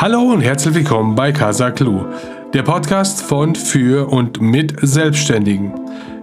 Hallo und herzlich willkommen bei Casa Clue, der Podcast von, für und mit Selbstständigen.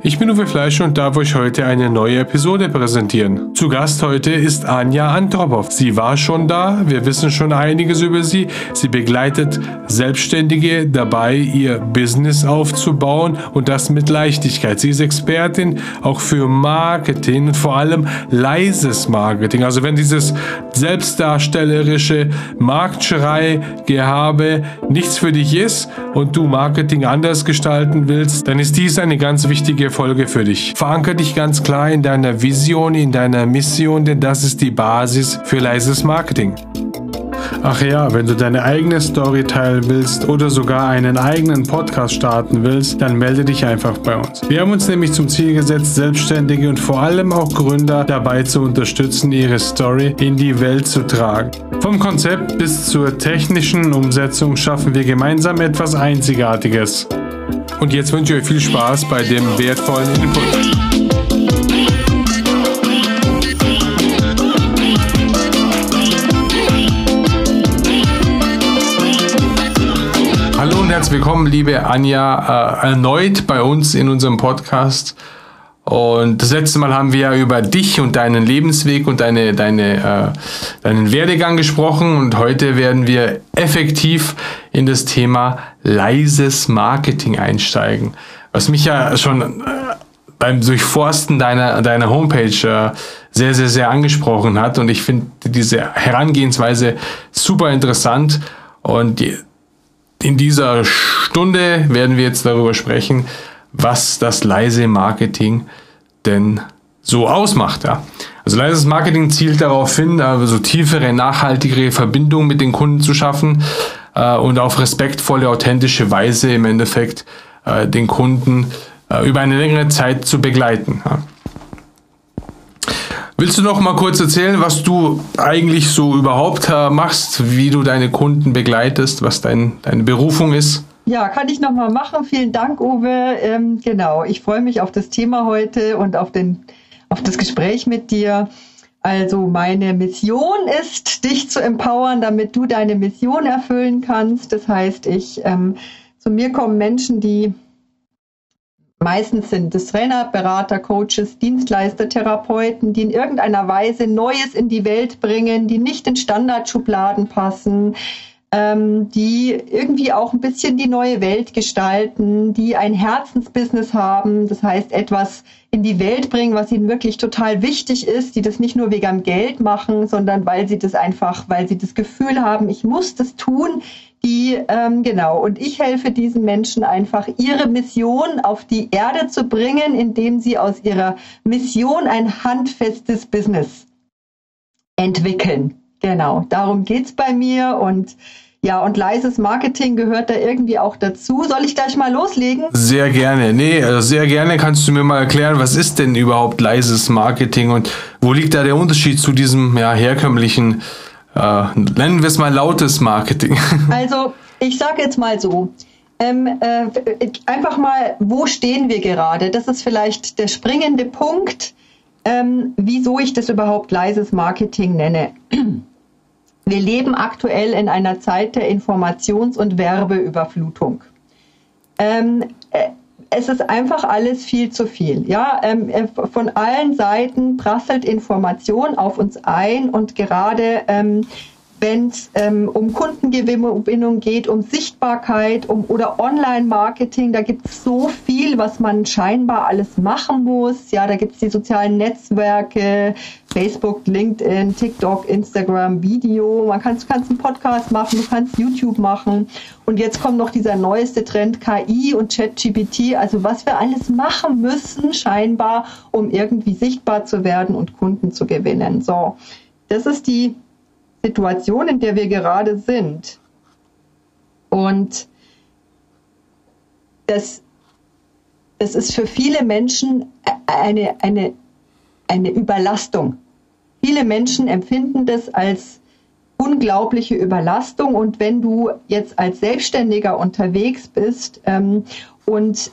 Ich bin Uwe Fleisch und darf euch heute eine neue Episode präsentieren. Zu Gast heute ist Anja Antropow. Sie war schon da, wir wissen schon einiges über sie. Sie begleitet Selbstständige dabei, ihr Business aufzubauen und das mit Leichtigkeit. Sie ist Expertin auch für Marketing vor allem leises Marketing. Also wenn dieses selbstdarstellerische Marktschrei, Gehabe nichts für dich ist und du Marketing anders gestalten willst, dann ist dies eine ganz wichtige Folge für dich. Verankere dich ganz klar in deiner Vision, in deiner Mission, denn das ist die Basis für leises Marketing. Ach ja, wenn du deine eigene Story teilen willst oder sogar einen eigenen Podcast starten willst, dann melde dich einfach bei uns. Wir haben uns nämlich zum Ziel gesetzt, Selbstständige und vor allem auch Gründer dabei zu unterstützen, ihre Story in die Welt zu tragen. Vom Konzept bis zur technischen Umsetzung schaffen wir gemeinsam etwas Einzigartiges. Und jetzt wünsche ich euch viel Spaß bei dem wertvollen Input. Hallo und herzlich willkommen, liebe Anja, äh, erneut bei uns in unserem Podcast. Und das letzte Mal haben wir ja über dich und deinen Lebensweg und deine, deine, äh, deinen Werdegang gesprochen. Und heute werden wir effektiv in das Thema leises Marketing einsteigen. Was mich ja schon äh, beim Durchforsten deiner, deiner Homepage äh, sehr, sehr, sehr angesprochen hat. Und ich finde diese Herangehensweise super interessant. Und in dieser Stunde werden wir jetzt darüber sprechen, was das leise Marketing denn so ausmacht. Ja. Also leises Marketing zielt darauf hin, also tiefere, nachhaltigere Verbindungen mit den Kunden zu schaffen äh, und auf respektvolle, authentische Weise im Endeffekt äh, den Kunden äh, über eine längere Zeit zu begleiten. Ja. Willst du noch mal kurz erzählen, was du eigentlich so überhaupt äh, machst, wie du deine Kunden begleitest, was dein, deine Berufung ist? Ja, kann ich nochmal machen. Vielen Dank, Uwe. Ähm, genau, ich freue mich auf das Thema heute und auf, den, auf das Gespräch mit dir. Also meine Mission ist, dich zu empowern, damit du deine Mission erfüllen kannst. Das heißt, ich ähm, zu mir kommen Menschen, die meistens sind es Trainer, Berater, Coaches, Dienstleister, Therapeuten, die in irgendeiner Weise Neues in die Welt bringen, die nicht in Standardschubladen passen, ähm, die irgendwie auch ein bisschen die neue Welt gestalten, die ein Herzensbusiness haben, das heißt etwas in die Welt bringen, was ihnen wirklich total wichtig ist, die das nicht nur wegen Geld machen, sondern weil sie das einfach, weil sie das Gefühl haben, ich muss das tun, die, ähm, genau, und ich helfe diesen Menschen einfach, ihre Mission auf die Erde zu bringen, indem sie aus ihrer Mission ein handfestes Business entwickeln. Genau, darum geht's bei mir und ja, und leises Marketing gehört da irgendwie auch dazu. Soll ich gleich mal loslegen? Sehr gerne. Nee, also sehr gerne kannst du mir mal erklären, was ist denn überhaupt leises Marketing und wo liegt da der Unterschied zu diesem ja, herkömmlichen, äh, nennen wir es mal lautes Marketing? Also, ich sage jetzt mal so. Ähm, äh, einfach mal, wo stehen wir gerade? Das ist vielleicht der springende Punkt, ähm, wieso ich das überhaupt leises Marketing nenne. Wir leben aktuell in einer Zeit der Informations- und Werbeüberflutung. Ähm, äh, es ist einfach alles viel zu viel. Ja, ähm, äh, von allen Seiten prasselt Information auf uns ein und gerade ähm, wenn es ähm, um Kundengewinnung geht, um Sichtbarkeit um, oder Online-Marketing, da gibt es so viel, was man scheinbar alles machen muss. Ja, da gibt es die sozialen Netzwerke, Facebook, LinkedIn, TikTok, Instagram, Video. Man kann, du kannst einen Podcast machen, du kannst YouTube machen. Und jetzt kommt noch dieser neueste Trend KI und ChatGPT. Also was wir alles machen müssen, scheinbar, um irgendwie sichtbar zu werden und Kunden zu gewinnen. So, das ist die Situation, in der wir gerade sind. Und das, das ist für viele Menschen eine, eine, eine Überlastung. Viele Menschen empfinden das als unglaubliche Überlastung. Und wenn du jetzt als Selbstständiger unterwegs bist ähm, und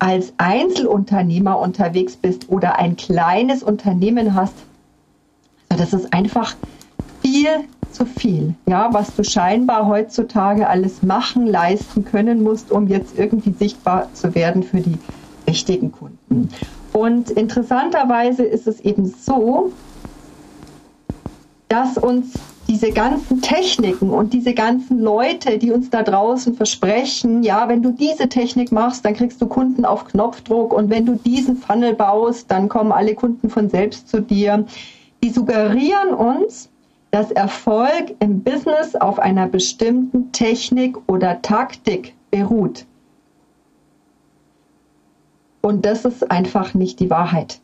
als Einzelunternehmer unterwegs bist oder ein kleines Unternehmen hast, das ist einfach viel zu viel, ja, was du scheinbar heutzutage alles machen, leisten können musst, um jetzt irgendwie sichtbar zu werden für die richtigen Kunden. Und interessanterweise ist es eben so, dass uns diese ganzen Techniken und diese ganzen Leute, die uns da draußen versprechen, ja, wenn du diese Technik machst, dann kriegst du Kunden auf Knopfdruck und wenn du diesen Funnel baust, dann kommen alle Kunden von selbst zu dir. Die suggerieren uns, dass Erfolg im Business auf einer bestimmten Technik oder Taktik beruht. Und das ist einfach nicht die Wahrheit.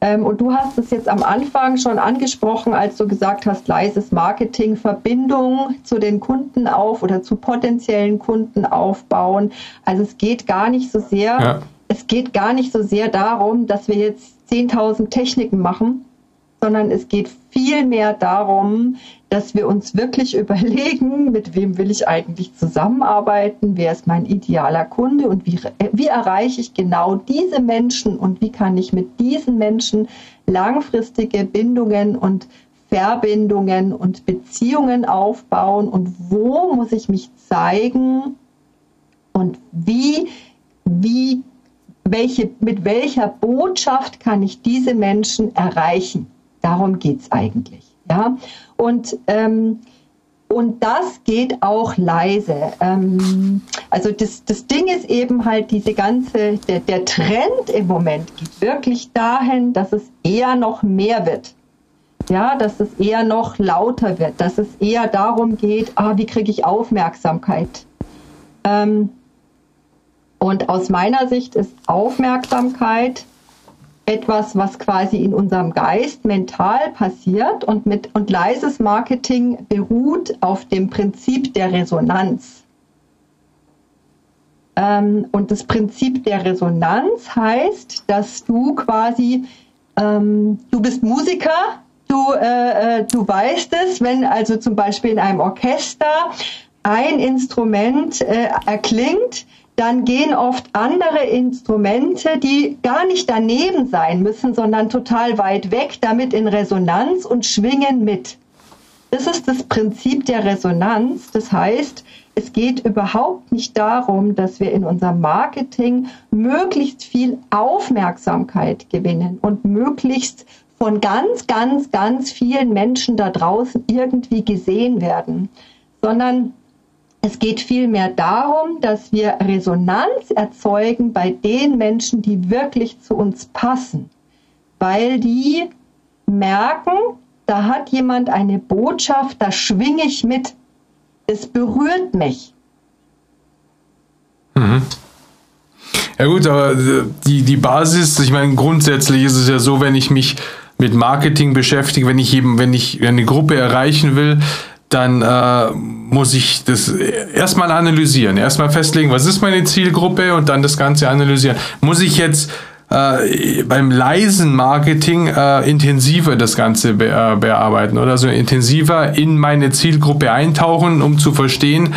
Ähm, und du hast es jetzt am Anfang schon angesprochen, als du gesagt hast, leises Marketing, Verbindung zu den Kunden auf oder zu potenziellen Kunden aufbauen. Also es geht gar nicht so sehr, ja. es geht gar nicht so sehr darum, dass wir jetzt 10.000 Techniken machen, sondern es geht vielmehr darum, dass wir uns wirklich überlegen, mit wem will ich eigentlich zusammenarbeiten, wer ist mein idealer Kunde und wie, wie erreiche ich genau diese Menschen und wie kann ich mit diesen Menschen langfristige Bindungen und Verbindungen und Beziehungen aufbauen und wo muss ich mich zeigen und wie, wie, welche, mit welcher Botschaft kann ich diese Menschen erreichen. Darum geht es eigentlich. Ja? Und, ähm, und das geht auch leise. Ähm, also das, das Ding ist eben halt diese ganze, der, der Trend im Moment geht wirklich dahin, dass es eher noch mehr wird. Ja, dass es eher noch lauter wird, dass es eher darum geht, ah, wie kriege ich Aufmerksamkeit? Ähm, und aus meiner Sicht ist Aufmerksamkeit etwas, was quasi in unserem Geist mental passiert und mit und leises Marketing beruht auf dem Prinzip der Resonanz. Ähm, und das Prinzip der Resonanz heißt, dass du quasi ähm, du bist Musiker, du äh, äh du weißt es, wenn also zum Beispiel in einem Orchester ein Instrument äh, erklingt, dann gehen oft andere Instrumente, die gar nicht daneben sein müssen, sondern total weit weg, damit in Resonanz und schwingen mit. Das ist das Prinzip der Resonanz. Das heißt, es geht überhaupt nicht darum, dass wir in unserem Marketing möglichst viel Aufmerksamkeit gewinnen und möglichst von ganz, ganz, ganz vielen Menschen da draußen irgendwie gesehen werden, sondern es geht vielmehr darum, dass wir Resonanz erzeugen bei den Menschen, die wirklich zu uns passen, weil die merken, da hat jemand eine Botschaft, da schwinge ich mit, es berührt mich. Mhm. Ja gut, aber die, die Basis, ich meine, grundsätzlich ist es ja so, wenn ich mich mit Marketing beschäftige, wenn ich eben, wenn ich eine Gruppe erreichen will, dann äh, muss ich das erstmal analysieren, erstmal festlegen, was ist meine Zielgruppe und dann das Ganze analysieren. Muss ich jetzt äh, beim leisen Marketing äh, intensiver das Ganze be äh, bearbeiten oder so intensiver in meine Zielgruppe eintauchen, um zu verstehen,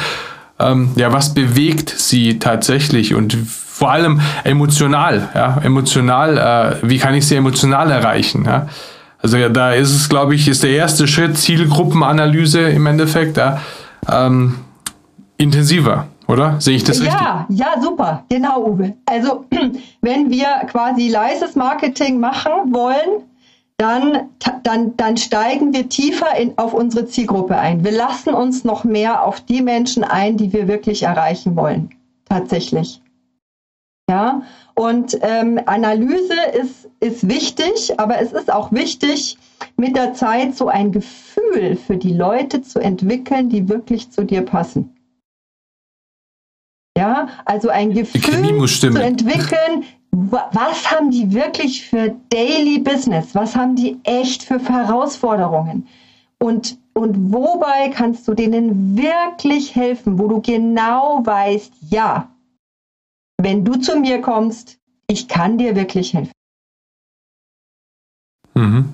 ähm, ja, was bewegt sie tatsächlich und vor allem emotional, ja, emotional, äh, wie kann ich sie emotional erreichen, ja also ja, da ist es, glaube ich, ist der erste Schritt Zielgruppenanalyse im Endeffekt ja, ähm, intensiver, oder? Sehe ich das ja, richtig? Ja, ja, super, genau, Uwe. Also wenn wir quasi leises Marketing machen wollen, dann, dann, dann steigen wir tiefer in, auf unsere Zielgruppe ein. Wir lassen uns noch mehr auf die Menschen ein, die wir wirklich erreichen wollen. Tatsächlich. Ja, und ähm, Analyse ist, ist wichtig, aber es ist auch wichtig, mit der Zeit so ein Gefühl für die Leute zu entwickeln, die wirklich zu dir passen. Ja, also ein Gefühl zu entwickeln, was haben die wirklich für Daily Business? Was haben die echt für Herausforderungen? Und, und wobei kannst du denen wirklich helfen, wo du genau weißt, ja, wenn du zu mir kommst, ich kann dir wirklich helfen. Mhm.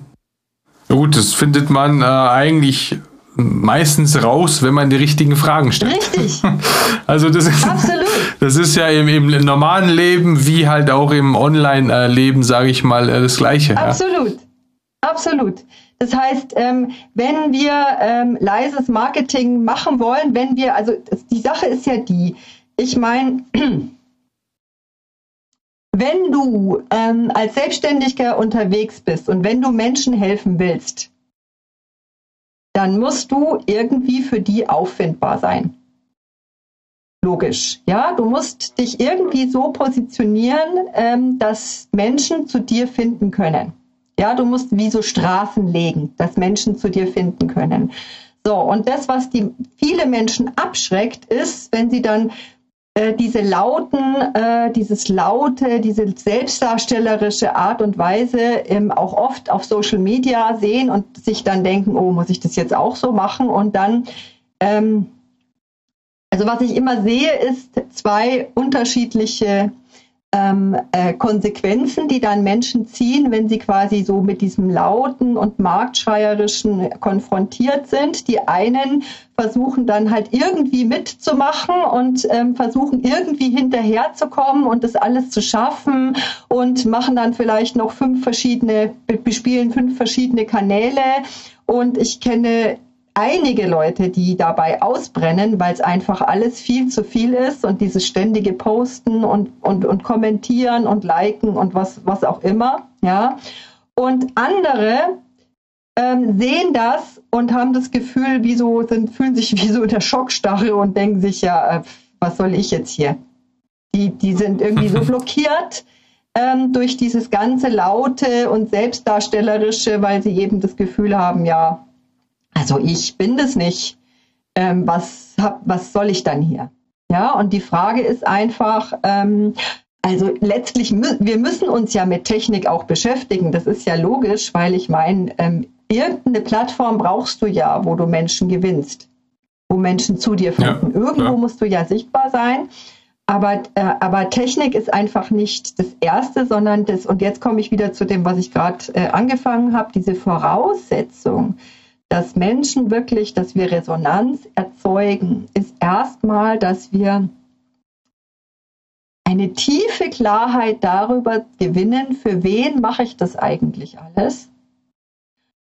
Ja gut, das findet man äh, eigentlich meistens raus, wenn man die richtigen Fragen stellt. Richtig. Also das ist, Absolut. das ist ja im, im normalen Leben wie halt auch im Online-Leben, sage ich mal, äh, das Gleiche. Absolut. Ja? Absolut. Das heißt, ähm, wenn wir ähm, leises Marketing machen wollen, wenn wir, also die Sache ist ja die, ich meine, wenn du ähm, als Selbstständiger unterwegs bist und wenn du Menschen helfen willst, dann musst du irgendwie für die auffindbar sein. Logisch, ja, du musst dich irgendwie so positionieren, ähm, dass Menschen zu dir finden können. Ja, du musst wie so Straßen legen, dass Menschen zu dir finden können. So, und das, was die viele Menschen abschreckt, ist, wenn sie dann äh, diese lauten, äh, dieses laute, diese selbstdarstellerische Art und Weise ähm, auch oft auf Social Media sehen und sich dann denken, oh, muss ich das jetzt auch so machen? Und dann ähm, also was ich immer sehe, ist zwei unterschiedliche ähm, äh, Konsequenzen, die dann Menschen ziehen, wenn sie quasi so mit diesem lauten und marktschreierischen konfrontiert sind. Die einen versuchen dann halt irgendwie mitzumachen und ähm, versuchen irgendwie hinterherzukommen und das alles zu schaffen und machen dann vielleicht noch fünf verschiedene, bespielen fünf verschiedene Kanäle. Und ich kenne einige Leute, die dabei ausbrennen, weil es einfach alles viel zu viel ist und dieses ständige Posten und, und, und kommentieren und liken und was, was auch immer, ja. Und andere ähm, sehen das und haben das Gefühl, wie so, sind, fühlen sich wie so in der Schockstarre und denken sich, ja, äh, was soll ich jetzt hier? Die, die sind irgendwie so blockiert ähm, durch dieses ganze Laute und Selbstdarstellerische, weil sie eben das Gefühl haben, ja, also ich bin das nicht. Ähm, was, hab, was soll ich dann hier? Ja, und die Frage ist einfach, ähm, also letztlich, wir müssen uns ja mit Technik auch beschäftigen. Das ist ja logisch, weil ich meine, ähm, irgendeine Plattform brauchst du ja, wo du Menschen gewinnst, wo Menschen zu dir finden. Ja, Irgendwo ja. musst du ja sichtbar sein. Aber, äh, aber Technik ist einfach nicht das Erste, sondern das, und jetzt komme ich wieder zu dem, was ich gerade äh, angefangen habe, diese Voraussetzung dass Menschen wirklich, dass wir Resonanz erzeugen, ist erstmal, dass wir eine tiefe Klarheit darüber gewinnen, für wen mache ich das eigentlich alles?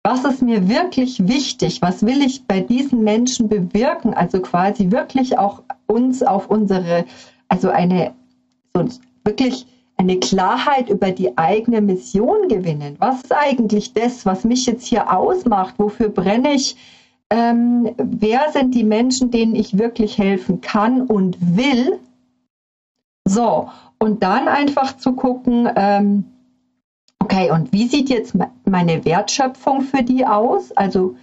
Was ist mir wirklich wichtig? Was will ich bei diesen Menschen bewirken? Also quasi wirklich auch uns auf unsere, also eine so wirklich eine Klarheit über die eigene Mission gewinnen. Was ist eigentlich das, was mich jetzt hier ausmacht? Wofür brenne ich? Ähm, wer sind die Menschen, denen ich wirklich helfen kann und will? So, und dann einfach zu gucken, ähm, okay, und wie sieht jetzt meine Wertschöpfung für die aus? Also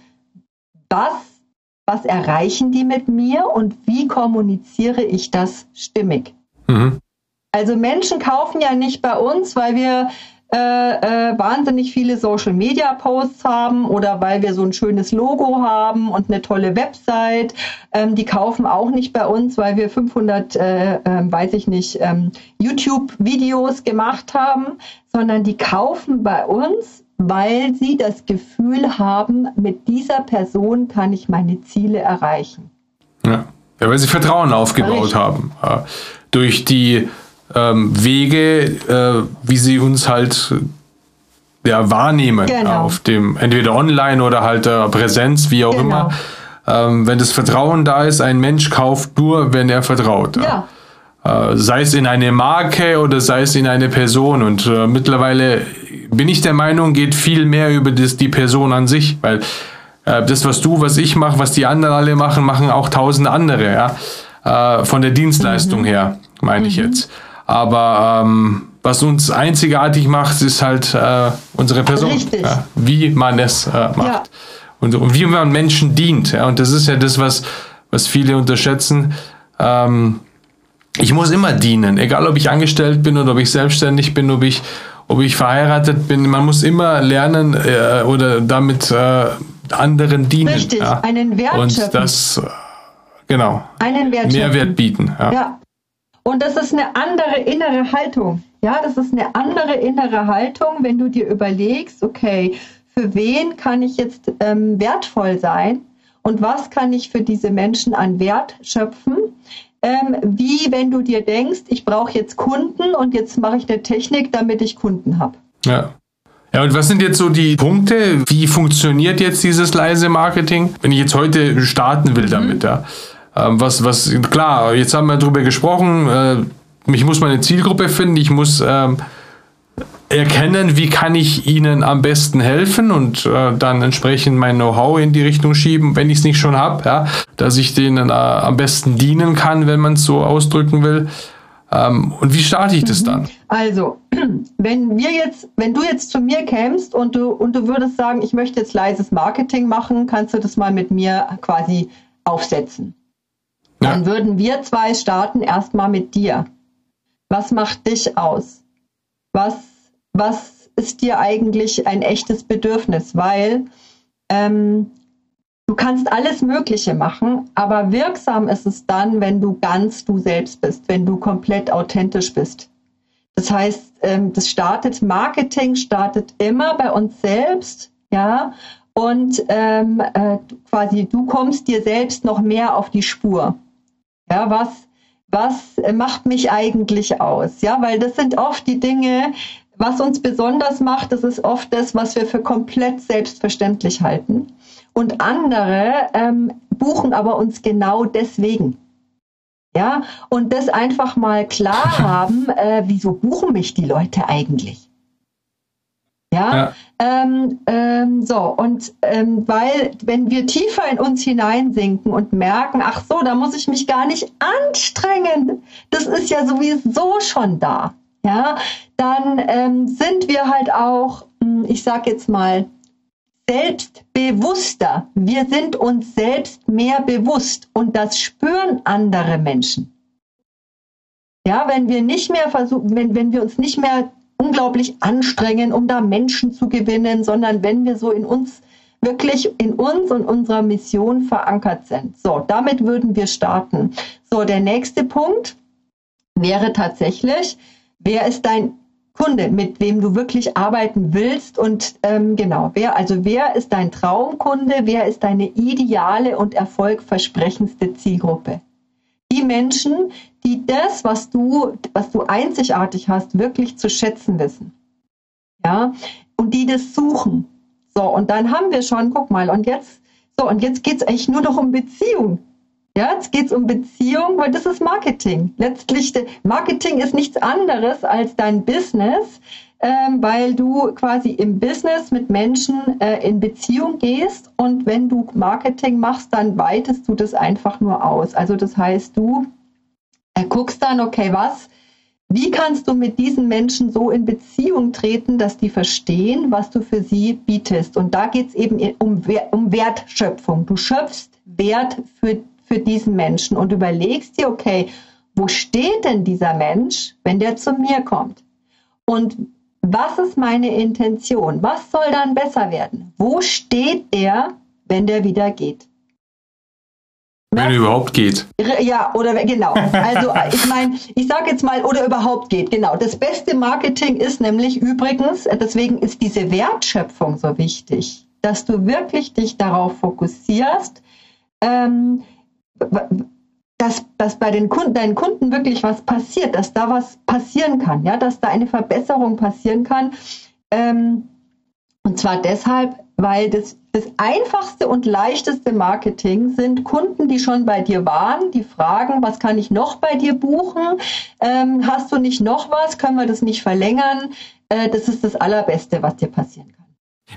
was, was erreichen die mit mir und wie kommuniziere ich das stimmig? Mhm. Also Menschen kaufen ja nicht bei uns, weil wir äh, äh, wahnsinnig viele Social Media Posts haben oder weil wir so ein schönes Logo haben und eine tolle Website. Ähm, die kaufen auch nicht bei uns, weil wir 500, äh, äh, weiß ich nicht, ähm, YouTube Videos gemacht haben, sondern die kaufen bei uns, weil sie das Gefühl haben, mit dieser Person kann ich meine Ziele erreichen. Ja, ja weil sie Vertrauen aufgebaut Richtig. haben. Ja. Durch die ähm, Wege, äh, wie sie uns halt ja, wahrnehmen genau. auf dem, entweder online oder halt äh, Präsenz, wie auch genau. immer. Ähm, wenn das Vertrauen da ist, ein Mensch kauft nur, wenn er vertraut. Ja. Äh, sei es in eine Marke oder sei es in eine Person. Und äh, mittlerweile bin ich der Meinung, geht viel mehr über das, die Person an sich, weil äh, das, was du, was ich mache, was die anderen alle machen, machen auch tausend andere, ja. Äh, von der Dienstleistung mhm. her, meine mhm. ich jetzt. Aber ähm, was uns einzigartig macht, ist halt äh, unsere Person. Ja, wie man es äh, macht. Ja. Und, und, wie man Menschen dient. Ja, und das ist ja das, was, was viele unterschätzen. Ähm, ich muss immer dienen, egal ob ich angestellt bin oder ob ich selbstständig bin, ob ich, ob ich verheiratet bin. Man muss immer lernen äh, oder damit äh, anderen dienen. Richtig, einen Wert Und das, äh, genau, einen Wert Mehrwert bieten. Ja. Und das ist eine andere innere Haltung. Ja, das ist eine andere innere Haltung, wenn du dir überlegst, okay, für wen kann ich jetzt ähm, wertvoll sein und was kann ich für diese Menschen an Wert schöpfen? Ähm, wie wenn du dir denkst, ich brauche jetzt Kunden und jetzt mache ich eine Technik, damit ich Kunden habe. Ja. Ja, und was sind jetzt so die Punkte? Wie funktioniert jetzt dieses leise Marketing? Wenn ich jetzt heute starten will damit, mhm. ja. Ähm, was, was, klar, jetzt haben wir darüber gesprochen, äh, ich muss meine Zielgruppe finden, ich muss ähm, erkennen, wie kann ich ihnen am besten helfen und äh, dann entsprechend mein Know-how in die Richtung schieben, wenn ich es nicht schon habe, ja, dass ich denen äh, am besten dienen kann, wenn man es so ausdrücken will. Ähm, und wie starte ich das mhm. dann? Also, wenn wir jetzt, wenn du jetzt zu mir kämst und du, und du würdest sagen, ich möchte jetzt leises Marketing machen, kannst du das mal mit mir quasi aufsetzen. Ja. Dann würden wir zwei starten erstmal mit dir. Was macht dich aus? Was, was ist dir eigentlich ein echtes Bedürfnis? Weil ähm, Du kannst alles Mögliche machen, aber wirksam ist es dann, wenn du ganz du selbst bist, wenn du komplett authentisch bist. Das heißt, ähm, das startet, Marketing startet immer bei uns selbst, ja, und ähm, äh, quasi du kommst dir selbst noch mehr auf die Spur. Ja, was, was macht mich eigentlich aus? Ja, weil das sind oft die Dinge, was uns besonders macht, das ist oft das, was wir für komplett selbstverständlich halten. Und andere ähm, buchen aber uns genau deswegen. Ja, und das einfach mal klar haben, äh, wieso buchen mich die Leute eigentlich? Ja, ja. Ähm, ähm, so, und ähm, weil, wenn wir tiefer in uns hineinsinken und merken, ach so, da muss ich mich gar nicht anstrengen, das ist ja sowieso schon da, ja, dann ähm, sind wir halt auch, hm, ich sag jetzt mal, selbstbewusster. Wir sind uns selbst mehr bewusst und das spüren andere Menschen. Ja, wenn wir nicht mehr versuchen, wenn, wenn wir uns nicht mehr unglaublich anstrengen, um da Menschen zu gewinnen, sondern wenn wir so in uns wirklich in uns und unserer Mission verankert sind. So, damit würden wir starten. So, der nächste Punkt wäre tatsächlich, wer ist dein Kunde, mit wem du wirklich arbeiten willst und ähm, genau, wer, also wer ist dein Traumkunde, wer ist deine ideale und erfolgversprechendste Zielgruppe? Die Menschen, die das, was du, was du einzigartig hast, wirklich zu schätzen wissen. Ja, und die das suchen. So, und dann haben wir schon, guck mal, und jetzt, so, und jetzt geht's eigentlich nur noch um Beziehung. Ja, jetzt geht es um Beziehung, weil das ist Marketing. Letztlich, Marketing ist nichts anderes als dein Business, weil du quasi im Business mit Menschen äh, in Beziehung gehst und wenn du Marketing machst, dann weitest du das einfach nur aus. Also das heißt, du äh, guckst dann, okay, was, wie kannst du mit diesen Menschen so in Beziehung treten, dass die verstehen, was du für sie bietest? Und da geht es eben um, um Wertschöpfung. Du schöpfst Wert für für diesen Menschen und überlegst dir, okay, wo steht denn dieser Mensch, wenn der zu mir kommt? Und was ist meine Intention? Was soll dann besser werden? Wo steht er, wenn der wieder geht? Wenn er überhaupt geht. Ja, oder genau. Also ich meine, ich sage jetzt mal, oder überhaupt geht. Genau. Das beste Marketing ist nämlich übrigens, deswegen ist diese Wertschöpfung so wichtig, dass du wirklich dich darauf fokussierst, ähm, dass, dass bei den Kunden, deinen Kunden wirklich was passiert, dass da was passieren kann, ja, dass da eine Verbesserung passieren kann. Ähm, und zwar deshalb, weil das, das einfachste und leichteste Marketing sind Kunden, die schon bei dir waren, die fragen, was kann ich noch bei dir buchen? Ähm, hast du nicht noch was? Können wir das nicht verlängern? Äh, das ist das Allerbeste, was dir passieren kann.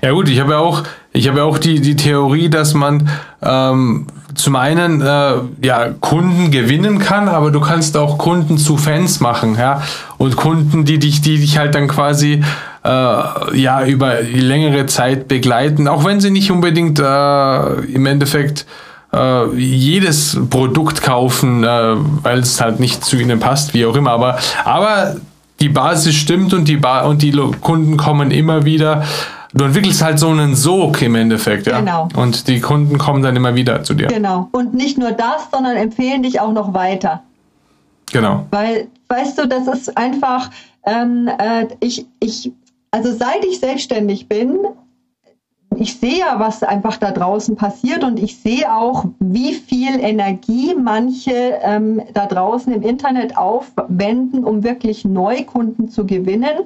Ja gut, ich habe ja auch, ich habe ja auch die, die Theorie, dass man ähm, zum einen äh, ja, Kunden gewinnen kann, aber du kannst auch Kunden zu Fans machen, ja. Und Kunden, die dich, die dich halt dann quasi äh, ja über längere Zeit begleiten, auch wenn sie nicht unbedingt äh, im Endeffekt äh, jedes Produkt kaufen, äh, weil es halt nicht zu ihnen passt, wie auch immer. Aber, aber die Basis stimmt und die, ba und die Kunden kommen immer wieder. Du entwickelst halt so einen Sog im Endeffekt, ja. Genau. Und die Kunden kommen dann immer wieder zu dir. Genau. Und nicht nur das, sondern empfehlen dich auch noch weiter. Genau. Weil, weißt du, das ist einfach, ähm, äh, ich, ich, also seit ich selbstständig bin, ich sehe ja, was einfach da draußen passiert und ich sehe auch, wie viel Energie manche ähm, da draußen im Internet aufwenden, um wirklich Neukunden zu gewinnen.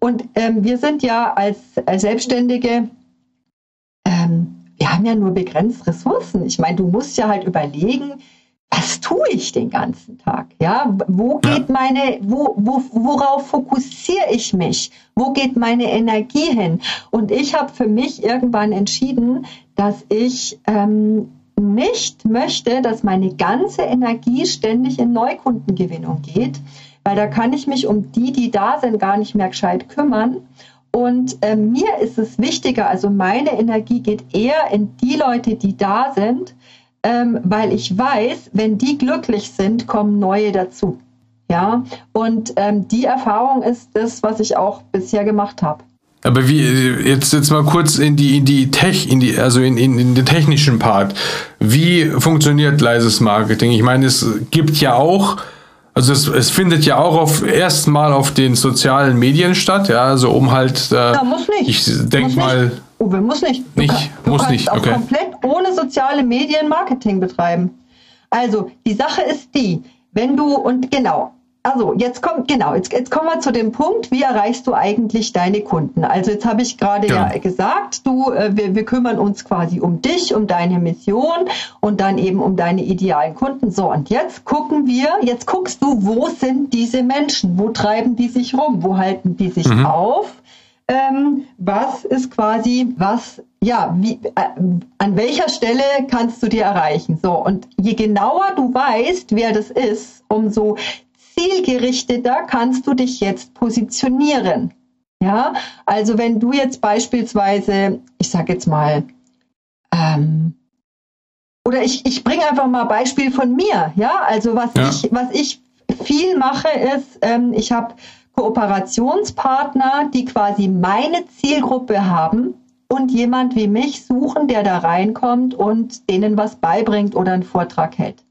Und ähm, wir sind ja als, als Selbstständige, ähm, wir haben ja nur begrenzt Ressourcen. Ich meine, du musst ja halt überlegen, was tue ich den ganzen Tag? Ja, wo geht meine, wo, wo, worauf fokussiere ich mich? Wo geht meine Energie hin? Und ich habe für mich irgendwann entschieden, dass ich ähm, nicht möchte, dass meine ganze Energie ständig in Neukundengewinnung geht, weil da kann ich mich um die, die da sind, gar nicht mehr gescheit kümmern. Und äh, mir ist es wichtiger, also meine Energie geht eher in die Leute, die da sind, ähm, weil ich weiß, wenn die glücklich sind, kommen neue dazu. Ja, und ähm, die Erfahrung ist das, was ich auch bisher gemacht habe. Aber wie jetzt jetzt mal kurz in die in die Tech in die also in, in, in den technischen Part. Wie funktioniert leises Marketing? Ich meine, es gibt ja auch also es, es findet ja auch auf erstmal auf den sozialen Medien statt, ja, also um halt äh, ja, muss nicht. ich denke mal nicht. Uwe, muss nicht. Du nicht, kann, du muss nicht, okay. komplett ohne soziale Medien Marketing betreiben. Also, die Sache ist die, wenn du und genau, also jetzt kommt genau, jetzt, jetzt kommen wir zu dem Punkt, wie erreichst du eigentlich deine Kunden? Also jetzt habe ich gerade ja. ja. gesagt, du, äh, wir, wir kümmern uns quasi um dich, um deine Mission und dann eben um deine idealen Kunden. So und jetzt gucken wir, jetzt guckst du, wo sind diese Menschen? Wo treiben die sich rum? Wo halten die sich mhm. auf? Ähm, was ist quasi, was, ja, wie, äh, an welcher Stelle kannst du dir erreichen? So, und je genauer du weißt, wer das ist, umso zielgerichteter kannst du dich jetzt positionieren. Ja, also wenn du jetzt beispielsweise, ich sage jetzt mal, ähm, oder ich, ich bringe einfach mal Beispiel von mir. Ja, also was ja. ich was ich viel mache ist, ähm, ich habe Kooperationspartner, die quasi meine Zielgruppe haben und jemand wie mich suchen, der da reinkommt und denen was beibringt oder einen Vortrag hält.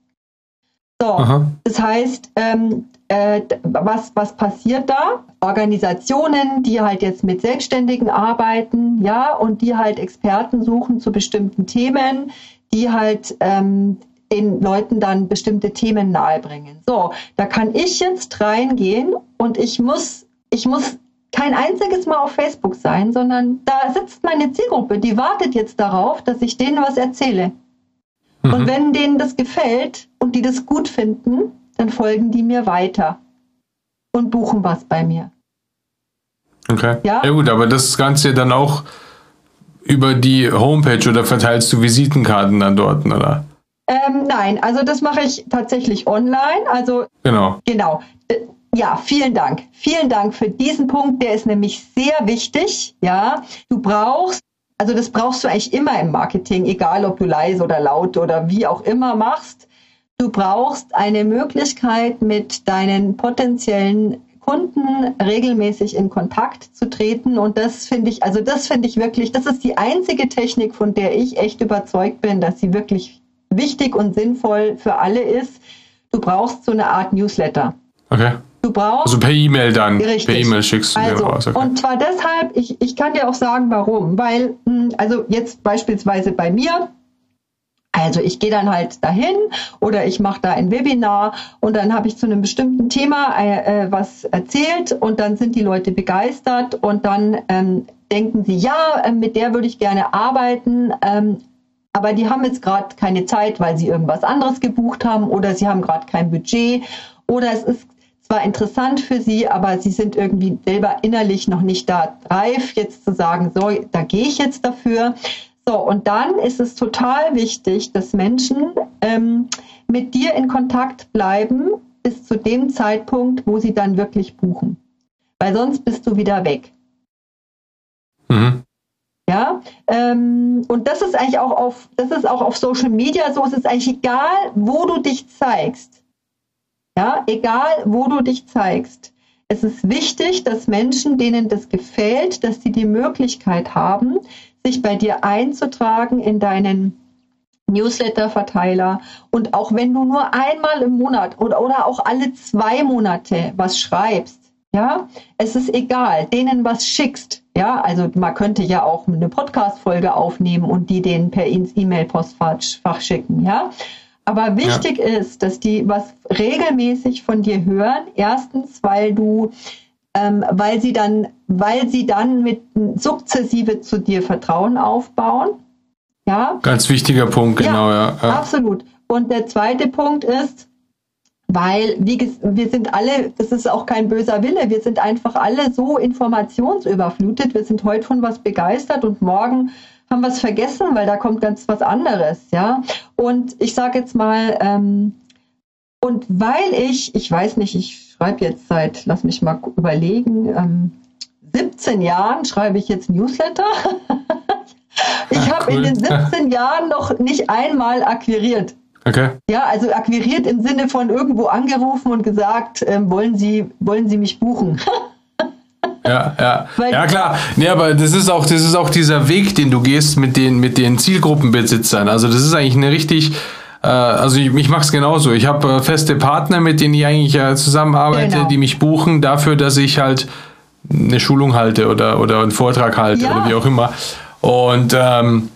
So, Aha. das heißt, ähm, äh, was, was passiert da? Organisationen, die halt jetzt mit Selbstständigen arbeiten, ja, und die halt Experten suchen zu bestimmten Themen, die halt ähm, den Leuten dann bestimmte Themen nahebringen. So, da kann ich jetzt reingehen und ich muss, ich muss kein einziges Mal auf Facebook sein, sondern da sitzt meine Zielgruppe, die wartet jetzt darauf, dass ich denen was erzähle. Mhm. Und wenn denen das gefällt und die das gut finden, dann folgen die mir weiter und buchen was bei mir. Okay. Ja, ja gut, aber das Ganze dann auch über die Homepage oder verteilst du Visitenkarten dann dort, oder? Ähm, nein, also das mache ich tatsächlich online. Also genau. Genau. Ja, vielen Dank. Vielen Dank für diesen Punkt. Der ist nämlich sehr wichtig. Ja, du brauchst also das brauchst du eigentlich immer im Marketing, egal ob du leise oder laut oder wie auch immer machst. Du brauchst eine Möglichkeit, mit deinen potenziellen Kunden regelmäßig in Kontakt zu treten. Und das finde ich, also das finde ich wirklich, das ist die einzige Technik, von der ich echt überzeugt bin, dass sie wirklich wichtig und sinnvoll für alle ist. Du brauchst so eine Art Newsletter. Okay. Du brauchst. Also per E-Mail dann. Richtig. Per E-Mail schickst du also, mir raus. Okay. Und zwar deshalb, ich, ich kann dir auch sagen, warum. Weil, hm, also jetzt beispielsweise bei mir, also ich gehe dann halt dahin oder ich mache da ein Webinar und dann habe ich zu einem bestimmten Thema äh, äh, was erzählt und dann sind die Leute begeistert und dann ähm, denken sie, ja, äh, mit der würde ich gerne arbeiten, ähm, aber die haben jetzt gerade keine Zeit, weil sie irgendwas anderes gebucht haben oder sie haben gerade kein Budget oder es ist zwar interessant für sie, aber sie sind irgendwie selber innerlich noch nicht da reif, jetzt zu sagen, so, da gehe ich jetzt dafür. So, und dann ist es total wichtig, dass Menschen ähm, mit dir in Kontakt bleiben bis zu dem Zeitpunkt, wo sie dann wirklich buchen. Weil sonst bist du wieder weg. Mhm. Ja, ähm, und das ist eigentlich auch auf, das ist auch auf Social Media so. Es ist eigentlich egal, wo du dich zeigst. Ja, egal, wo du dich zeigst. Es ist wichtig, dass Menschen, denen das gefällt, dass sie die Möglichkeit haben, sich bei dir einzutragen in deinen Newsletter-Verteiler. Und auch wenn du nur einmal im Monat oder, oder auch alle zwei Monate was schreibst, ja, es ist egal, denen was schickst. Ja, also man könnte ja auch eine Podcast-Folge aufnehmen und die denen per E-Mail-Postfach schicken, ja. Aber wichtig ja. ist, dass die was regelmäßig von dir hören. Erstens, weil du ähm, weil sie dann, weil sie dann mit sukzessive zu dir Vertrauen aufbauen. Ja. Ganz wichtiger Punkt, genau, ja, ja. Absolut. Und der zweite Punkt ist, weil wie, wir sind alle, das ist auch kein böser Wille, wir sind einfach alle so informationsüberflutet. Wir sind heute von was begeistert und morgen haben wir es vergessen, weil da kommt ganz was anderes, ja. Und ich sage jetzt mal, ähm, und weil ich, ich weiß nicht, ich schreibe jetzt seit, lass mich mal überlegen, ähm, 17 Jahren schreibe ich jetzt Newsletter. ich habe cool. in den 17 Jahren noch nicht einmal akquiriert. Okay. Ja, also akquiriert im Sinne von irgendwo angerufen und gesagt, ähm, wollen Sie, wollen Sie mich buchen? ja, ja. Weil ja, klar. Nee, aber das ist auch, das ist auch dieser Weg, den du gehst mit den, mit den Zielgruppenbesitzern. Also das ist eigentlich eine richtig, also ich, ich mache es genauso. Ich habe äh, feste Partner, mit denen ich eigentlich äh, zusammenarbeite, genau. die mich buchen dafür, dass ich halt eine Schulung halte oder, oder einen Vortrag halte ja. oder wie auch immer. Und ähm,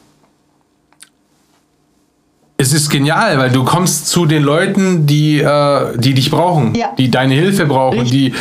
es ist genial, weil du kommst zu den Leuten, die, äh, die dich brauchen, ja. die deine Hilfe brauchen, die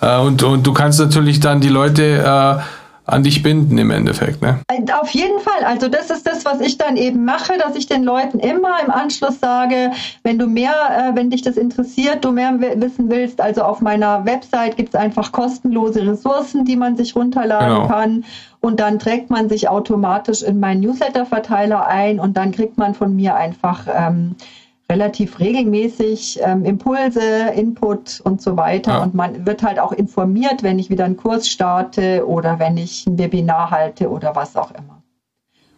äh, und, und du kannst natürlich dann die Leute äh, an dich binden im Endeffekt. Ne? Auf jeden Fall. Also das ist das, was ich dann eben mache, dass ich den Leuten immer im Anschluss sage, wenn du mehr, äh, wenn dich das interessiert, du mehr wissen willst, also auf meiner Website gibt es einfach kostenlose Ressourcen, die man sich runterladen genau. kann. Und dann trägt man sich automatisch in meinen Newsletter-Verteiler ein und dann kriegt man von mir einfach ähm, relativ regelmäßig ähm, Impulse, Input und so weiter. Ja. Und man wird halt auch informiert, wenn ich wieder einen Kurs starte oder wenn ich ein Webinar halte oder was auch immer.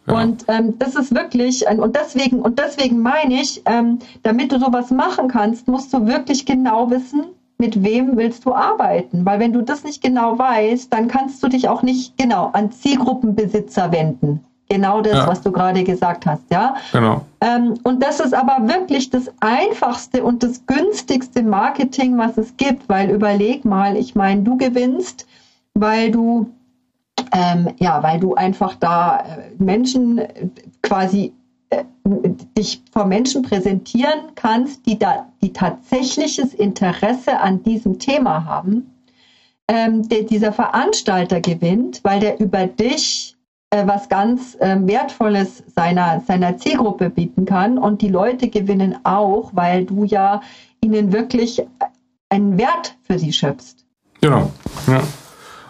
Ja. Und ähm, das ist wirklich, und deswegen, und deswegen meine ich, ähm, damit du sowas machen kannst, musst du wirklich genau wissen, mit wem willst du arbeiten? Weil wenn du das nicht genau weißt, dann kannst du dich auch nicht genau an Zielgruppenbesitzer wenden. Genau das, ja. was du gerade gesagt hast, ja. Genau. Ähm, und das ist aber wirklich das einfachste und das günstigste Marketing, was es gibt, weil überleg mal, ich meine, du gewinnst, weil du ähm, ja, weil du einfach da äh, Menschen äh, quasi äh, dich vor Menschen präsentieren kannst, die da die tatsächliches Interesse an diesem Thema haben. Ähm, der, dieser Veranstalter gewinnt, weil der über dich äh, was ganz äh, Wertvolles seiner, seiner Zielgruppe bieten kann. Und die Leute gewinnen auch, weil du ja ihnen wirklich einen Wert für sie schöpfst. Genau, ja.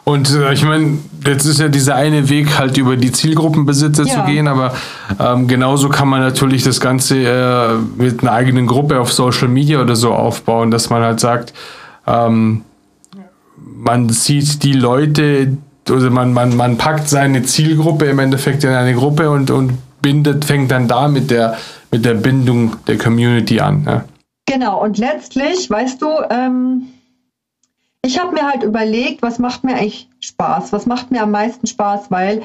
Und äh, ich meine, jetzt ist ja dieser eine Weg, halt über die Zielgruppenbesitzer ja. zu gehen, aber ähm, genauso kann man natürlich das Ganze äh, mit einer eigenen Gruppe auf Social Media oder so aufbauen, dass man halt sagt, ähm, man sieht die Leute, also man, man, man packt seine Zielgruppe im Endeffekt in eine Gruppe und, und bindet, fängt dann da mit der, mit der Bindung der Community an. Ja. Genau, und letztlich, weißt du, ähm, ich habe mir halt überlegt, was macht mir eigentlich Spaß? Was macht mir am meisten Spaß? Weil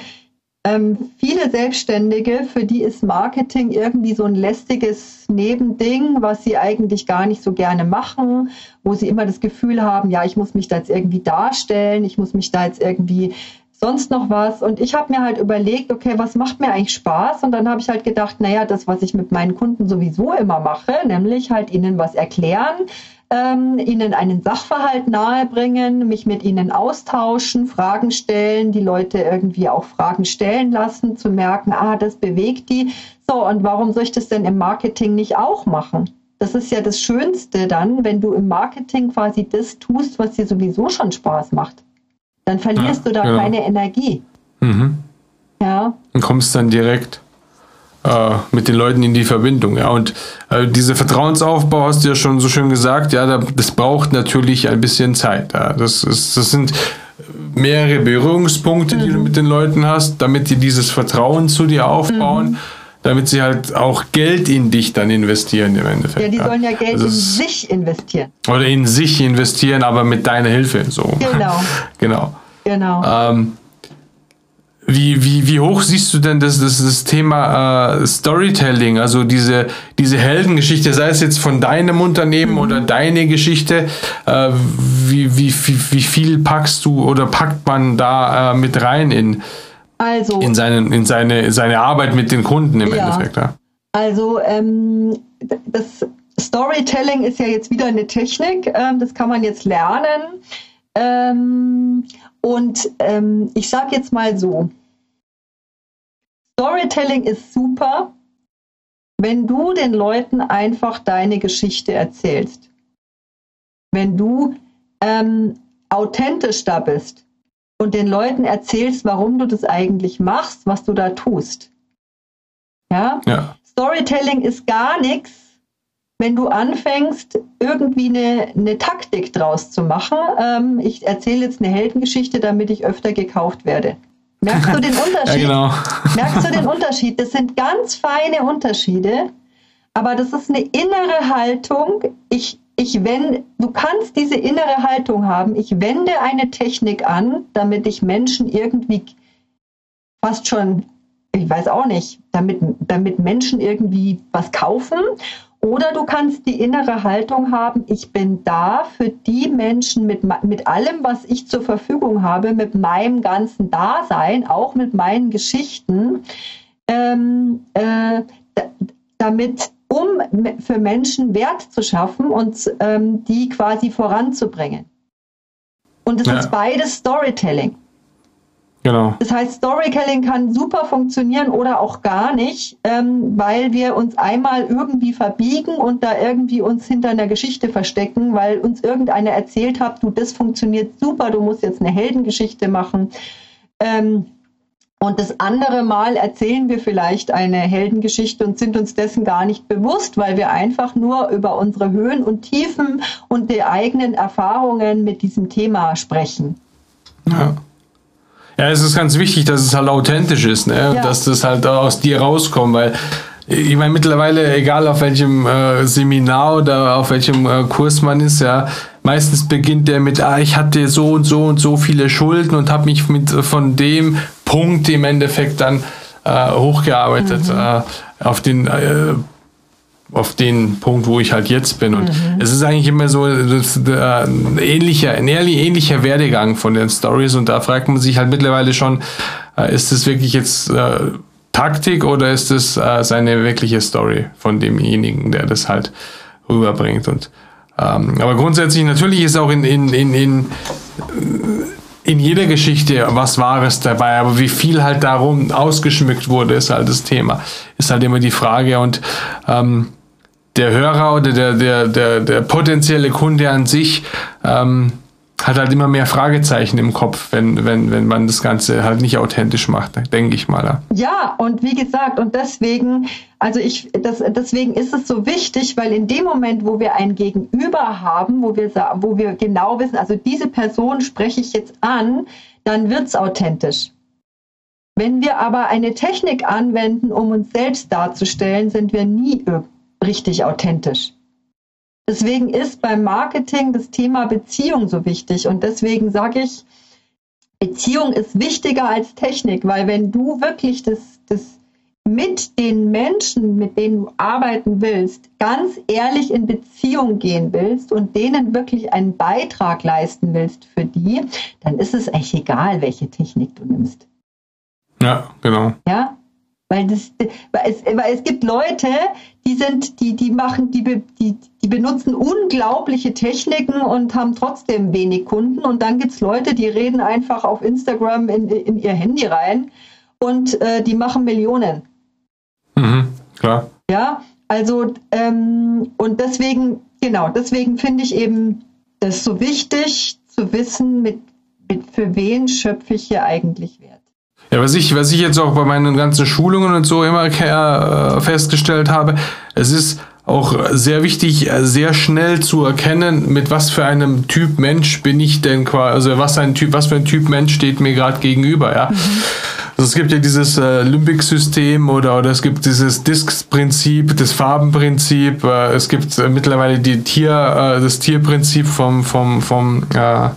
ähm, viele Selbstständige, für die ist Marketing irgendwie so ein lästiges Nebending, was sie eigentlich gar nicht so gerne machen, wo sie immer das Gefühl haben, ja, ich muss mich da jetzt irgendwie darstellen, ich muss mich da jetzt irgendwie sonst noch was. Und ich habe mir halt überlegt, okay, was macht mir eigentlich Spaß? Und dann habe ich halt gedacht, naja, das, was ich mit meinen Kunden sowieso immer mache, nämlich halt ihnen was erklären, ähm, ihnen einen Sachverhalt nahebringen, mich mit ihnen austauschen, Fragen stellen, die Leute irgendwie auch Fragen stellen lassen, zu merken, ah, das bewegt die. So, und warum soll ich das denn im Marketing nicht auch machen? Das ist ja das Schönste dann, wenn du im Marketing quasi das tust, was dir sowieso schon Spaß macht. Dann verlierst ja, du da genau. keine Energie. Mhm. Ja. Und kommst dann direkt äh, mit den Leuten in die Verbindung. Ja, und äh, diese Vertrauensaufbau hast du ja schon so schön gesagt. Ja, das braucht natürlich ein bisschen Zeit. Ja. Das, ist, das sind mehrere Berührungspunkte, die mhm. du mit den Leuten hast, damit die dieses Vertrauen zu dir aufbauen. Mhm. Damit sie halt auch Geld in dich dann investieren im Endeffekt. Ja, die sollen ja Geld also in sich investieren. Oder in sich investieren, aber mit deiner Hilfe. So. Genau. genau. Genau. Ähm, wie, wie, wie hoch siehst du denn das, das, das Thema äh, Storytelling, also diese, diese Heldengeschichte, sei es jetzt von deinem Unternehmen mhm. oder deine Geschichte, äh, wie, wie, wie, wie viel packst du oder packt man da äh, mit rein in, also, in, seinen, in seine, seine Arbeit mit den Kunden im ja. Endeffekt? Ja? Also ähm, das Storytelling ist ja jetzt wieder eine Technik, ähm, das kann man jetzt lernen. Ähm, und ähm, ich sage jetzt mal so, Storytelling ist super, wenn du den Leuten einfach deine Geschichte erzählst. Wenn du ähm, authentisch da bist und den Leuten erzählst, warum du das eigentlich machst, was du da tust. Ja? ja. Storytelling ist gar nichts, wenn du anfängst, irgendwie eine, eine Taktik draus zu machen. Ähm, ich erzähle jetzt eine Heldengeschichte, damit ich öfter gekauft werde. Merkst du den Unterschied? ja, genau. Merkst du den Unterschied? Das sind ganz feine Unterschiede, aber das ist eine innere Haltung. Ich, ich wende, du kannst diese innere Haltung haben. Ich wende eine Technik an, damit ich Menschen irgendwie fast schon ich weiß auch nicht, damit, damit Menschen irgendwie was kaufen. Oder du kannst die innere Haltung haben, ich bin da für die Menschen mit, mit allem, was ich zur Verfügung habe, mit meinem ganzen Dasein, auch mit meinen Geschichten, ähm, äh, damit, um für Menschen Wert zu schaffen und ähm, die quasi voranzubringen. Und es ja. ist beides Storytelling. Genau. Das heißt, Storytelling kann super funktionieren oder auch gar nicht, ähm, weil wir uns einmal irgendwie verbiegen und da irgendwie uns hinter einer Geschichte verstecken, weil uns irgendeiner erzählt hat, du, das funktioniert super, du musst jetzt eine Heldengeschichte machen. Ähm, und das andere Mal erzählen wir vielleicht eine Heldengeschichte und sind uns dessen gar nicht bewusst, weil wir einfach nur über unsere Höhen und Tiefen und die eigenen Erfahrungen mit diesem Thema sprechen. Ja. Ja, es ist ganz wichtig, dass es halt authentisch ist, ne? Ja. dass das halt aus dir rauskommt, weil ich meine mittlerweile, egal auf welchem äh, Seminar oder auf welchem äh, Kurs man ist, ja, meistens beginnt der mit, ah, ich hatte so und so und so viele Schulden und habe mich mit von dem Punkt im Endeffekt dann äh, hochgearbeitet mhm. Äh, auf den äh, auf den Punkt, wo ich halt jetzt bin. Und mhm. es ist eigentlich immer so das, der, ein ähnlicher, ein ähnlicher Werdegang von den Stories. Und da fragt man sich halt mittlerweile schon, äh, ist das wirklich jetzt äh, Taktik oder ist das äh, seine wirkliche Story von demjenigen, der das halt rüberbringt? Und ähm, aber grundsätzlich natürlich ist auch in, in, in, in in jeder Geschichte was Wahres dabei, aber wie viel halt darum ausgeschmückt wurde, ist halt das Thema. Ist halt immer die Frage und ähm, der Hörer oder der, der, der, der potenzielle Kunde an sich ähm, hat halt immer mehr Fragezeichen im Kopf, wenn, wenn, wenn man das Ganze halt nicht authentisch macht, denke ich mal. Ja, und wie gesagt, und deswegen, also ich, das, deswegen ist es so wichtig, weil in dem Moment, wo wir ein Gegenüber haben, wo wir, wo wir genau wissen, also diese Person spreche ich jetzt an, dann wird es authentisch. Wenn wir aber eine Technik anwenden, um uns selbst darzustellen, sind wir nie irgendwie richtig authentisch. Deswegen ist beim Marketing das Thema Beziehung so wichtig. Und deswegen sage ich, Beziehung ist wichtiger als Technik, weil wenn du wirklich das, das mit den Menschen, mit denen du arbeiten willst, ganz ehrlich in Beziehung gehen willst und denen wirklich einen Beitrag leisten willst für die, dann ist es echt egal, welche Technik du nimmst. Ja, genau. Ja, weil, das, weil, es, weil es gibt Leute, die sind, die, die machen, die, die, die benutzen unglaubliche Techniken und haben trotzdem wenig Kunden. Und dann gibt es Leute, die reden einfach auf Instagram in, in ihr Handy rein und äh, die machen Millionen. Mhm, klar. Ja, also ähm, und deswegen, genau, deswegen finde ich eben das so wichtig zu wissen, mit, mit für wen schöpfe ich hier eigentlich Wert. Ja, was ich, was ich jetzt auch bei meinen ganzen Schulungen und so immer äh, festgestellt habe, es ist auch sehr wichtig, äh, sehr schnell zu erkennen, mit was für einem Typ Mensch bin ich denn quasi, also was ein Typ, was für ein Typ Mensch steht mir gerade gegenüber, ja. Mhm. Also es gibt ja dieses äh, Limbic-System oder, oder es gibt dieses Disk-Prinzip, das Farbenprinzip, äh, es gibt äh, mittlerweile die Tier, äh, das Tierprinzip vom, vom, vom äh,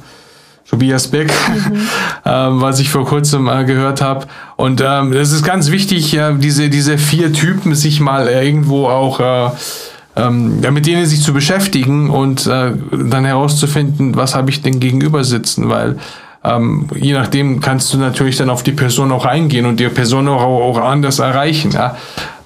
Tobias Beck, mhm. ähm, was ich vor kurzem äh, gehört habe. Und ähm, es ist ganz wichtig, äh, diese, diese vier Typen sich mal irgendwo auch äh, ähm, mit denen sich zu beschäftigen und äh, dann herauszufinden, was habe ich denn gegenüber sitzen, weil ähm, je nachdem kannst du natürlich dann auf die Person auch eingehen und die Person auch, auch anders erreichen. Ja?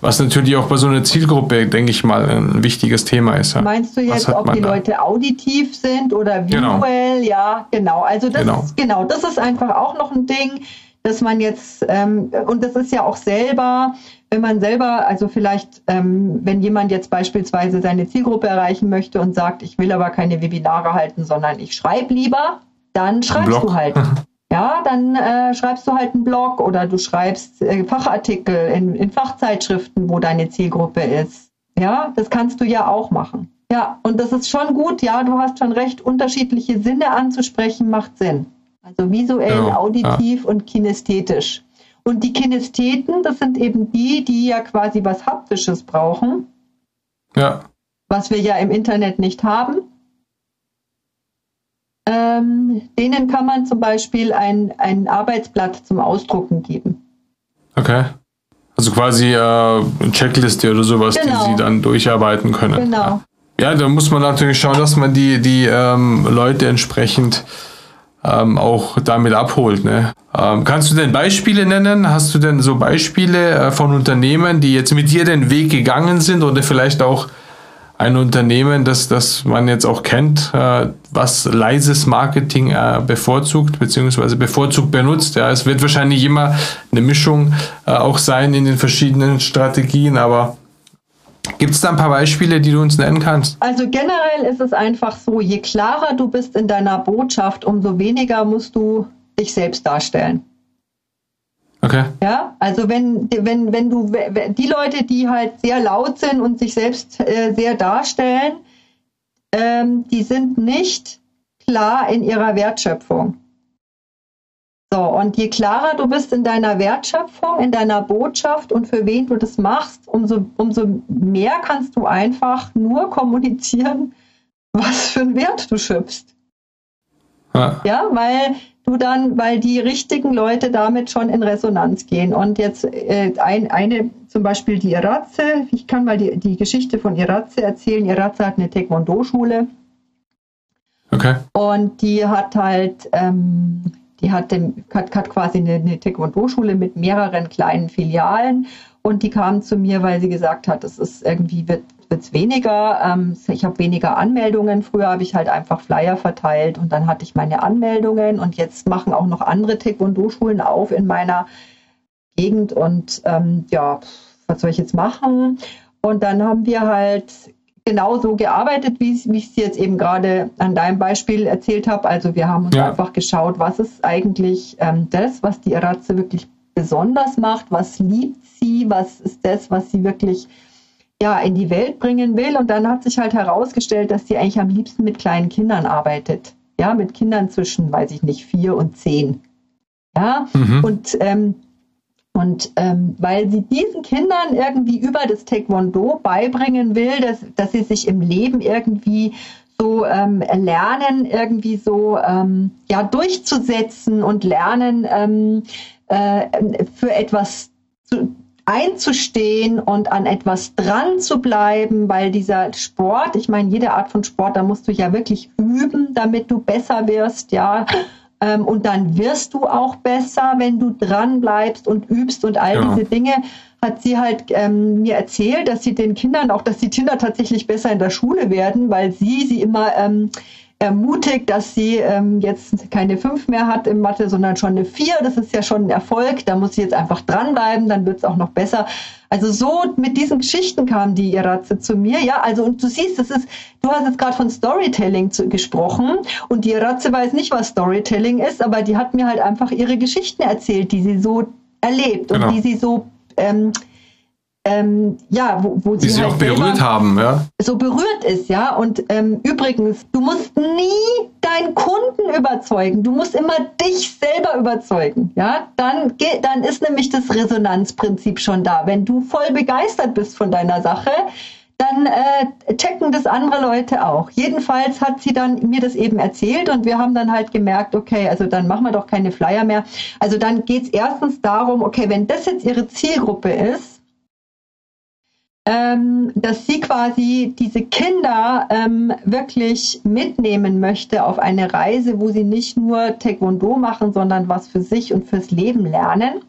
Was natürlich auch bei so einer Zielgruppe, denke ich mal, ein wichtiges Thema ist. Ja. Meinst du jetzt, ob die da? Leute auditiv sind oder visuell? Genau. Ja, genau. Also das genau. ist genau, das ist einfach auch noch ein Ding, dass man jetzt ähm, und das ist ja auch selber, wenn man selber, also vielleicht, ähm, wenn jemand jetzt beispielsweise seine Zielgruppe erreichen möchte und sagt, ich will aber keine Webinare halten, sondern ich schreibe lieber, dann schreibst du halt. Ja, dann äh, schreibst du halt einen Blog oder du schreibst äh, Fachartikel in, in Fachzeitschriften, wo deine Zielgruppe ist. Ja, das kannst du ja auch machen. Ja, und das ist schon gut. Ja, du hast schon recht, unterschiedliche Sinne anzusprechen macht Sinn. Also visuell, ja, auditiv ja. und kinästhetisch. Und die Kinästheten, das sind eben die, die ja quasi was Haptisches brauchen. Ja. Was wir ja im Internet nicht haben. Ähm, denen kann man zum Beispiel ein, ein Arbeitsblatt zum Ausdrucken geben. Okay. Also quasi äh, eine Checkliste oder sowas, genau. die sie dann durcharbeiten können. Genau. Ja, da muss man natürlich schauen, dass man die, die ähm, Leute entsprechend ähm, auch damit abholt. Ne? Ähm, kannst du denn Beispiele nennen? Hast du denn so Beispiele äh, von Unternehmen, die jetzt mit dir den Weg gegangen sind oder vielleicht auch ein Unternehmen, das, das man jetzt auch kennt, äh, was leises Marketing äh, bevorzugt bzw. bevorzugt benutzt. Ja, es wird wahrscheinlich immer eine Mischung äh, auch sein in den verschiedenen Strategien, aber Gibt es da ein paar Beispiele, die du uns nennen kannst? Also generell ist es einfach so, je klarer du bist in deiner Botschaft, umso weniger musst du dich selbst darstellen. Okay. Ja, also wenn, wenn, wenn du, die Leute, die halt sehr laut sind und sich selbst äh, sehr darstellen, ähm, die sind nicht klar in ihrer Wertschöpfung. So, und je klarer du bist in deiner Wertschöpfung, in deiner Botschaft und für wen du das machst, umso, umso mehr kannst du einfach nur kommunizieren, was für einen Wert du schöpfst. Ja, ja weil du dann, weil die richtigen Leute damit schon in Resonanz gehen. Und jetzt äh, ein, eine, zum Beispiel die Iratze, ich kann mal die, die Geschichte von Iratze erzählen. Iratze hat eine Taekwondo-Schule. Okay. Und die hat halt, ähm, die hat, den, hat, hat quasi eine, eine Taekwondo-Schule mit mehreren kleinen Filialen. Und die kam zu mir, weil sie gesagt hat, es ist irgendwie wird es weniger. Ähm, ich habe weniger Anmeldungen. Früher habe ich halt einfach Flyer verteilt und dann hatte ich meine Anmeldungen und jetzt machen auch noch andere Taekwondo-Schulen auf in meiner Gegend und ähm, ja, was soll ich jetzt machen? Und dann haben wir halt genauso gearbeitet, wie, wie ich es jetzt eben gerade an deinem Beispiel erzählt habe. Also wir haben uns ja. einfach geschaut, was ist eigentlich ähm, das, was die Eratze wirklich besonders macht, was liebt sie, was ist das, was sie wirklich ja, in die Welt bringen will. Und dann hat sich halt herausgestellt, dass sie eigentlich am liebsten mit kleinen Kindern arbeitet. Ja, mit Kindern zwischen, weiß ich nicht, vier und zehn. Ja, mhm. und, ähm, und ähm, weil sie diesen Kindern irgendwie über das Taekwondo beibringen will, dass, dass sie sich im Leben irgendwie so ähm, lernen, irgendwie so ähm, ja, durchzusetzen und lernen, ähm, äh, für etwas zu, einzustehen und an etwas dran zu bleiben, weil dieser Sport, ich meine, jede Art von Sport, da musst du ja wirklich üben, damit du besser wirst, ja. Ähm, und dann wirst du auch besser, wenn du dran bleibst und übst und all ja. diese Dinge hat sie halt ähm, mir erzählt, dass sie den Kindern auch, dass die Kinder tatsächlich besser in der Schule werden, weil sie sie immer ähm, ermutigt, dass sie ähm, jetzt keine fünf mehr hat im Mathe, sondern schon eine vier. Das ist ja schon ein Erfolg. Da muss sie jetzt einfach dranbleiben, dann wird es auch noch besser. Also so mit diesen Geschichten kam die Iratze zu mir. Ja, also und du siehst, das ist, du hast jetzt gerade von Storytelling zu, gesprochen und die Iratze weiß nicht, was Storytelling ist, aber die hat mir halt einfach ihre Geschichten erzählt, die sie so erlebt genau. und die sie so ähm, ähm, ja, wo, wo sie, sie halt auch berührt haben, ja. So berührt ist, ja. Und ähm, übrigens, du musst nie deinen Kunden überzeugen. Du musst immer dich selber überzeugen, ja. Dann geht, dann ist nämlich das Resonanzprinzip schon da. Wenn du voll begeistert bist von deiner Sache, dann äh, checken das andere Leute auch. Jedenfalls hat sie dann mir das eben erzählt und wir haben dann halt gemerkt, okay, also dann machen wir doch keine Flyer mehr. Also dann geht es erstens darum, okay, wenn das jetzt ihre Zielgruppe ist, ähm, dass sie quasi diese Kinder ähm, wirklich mitnehmen möchte auf eine Reise, wo sie nicht nur Taekwondo machen, sondern was für sich und fürs Leben lernen.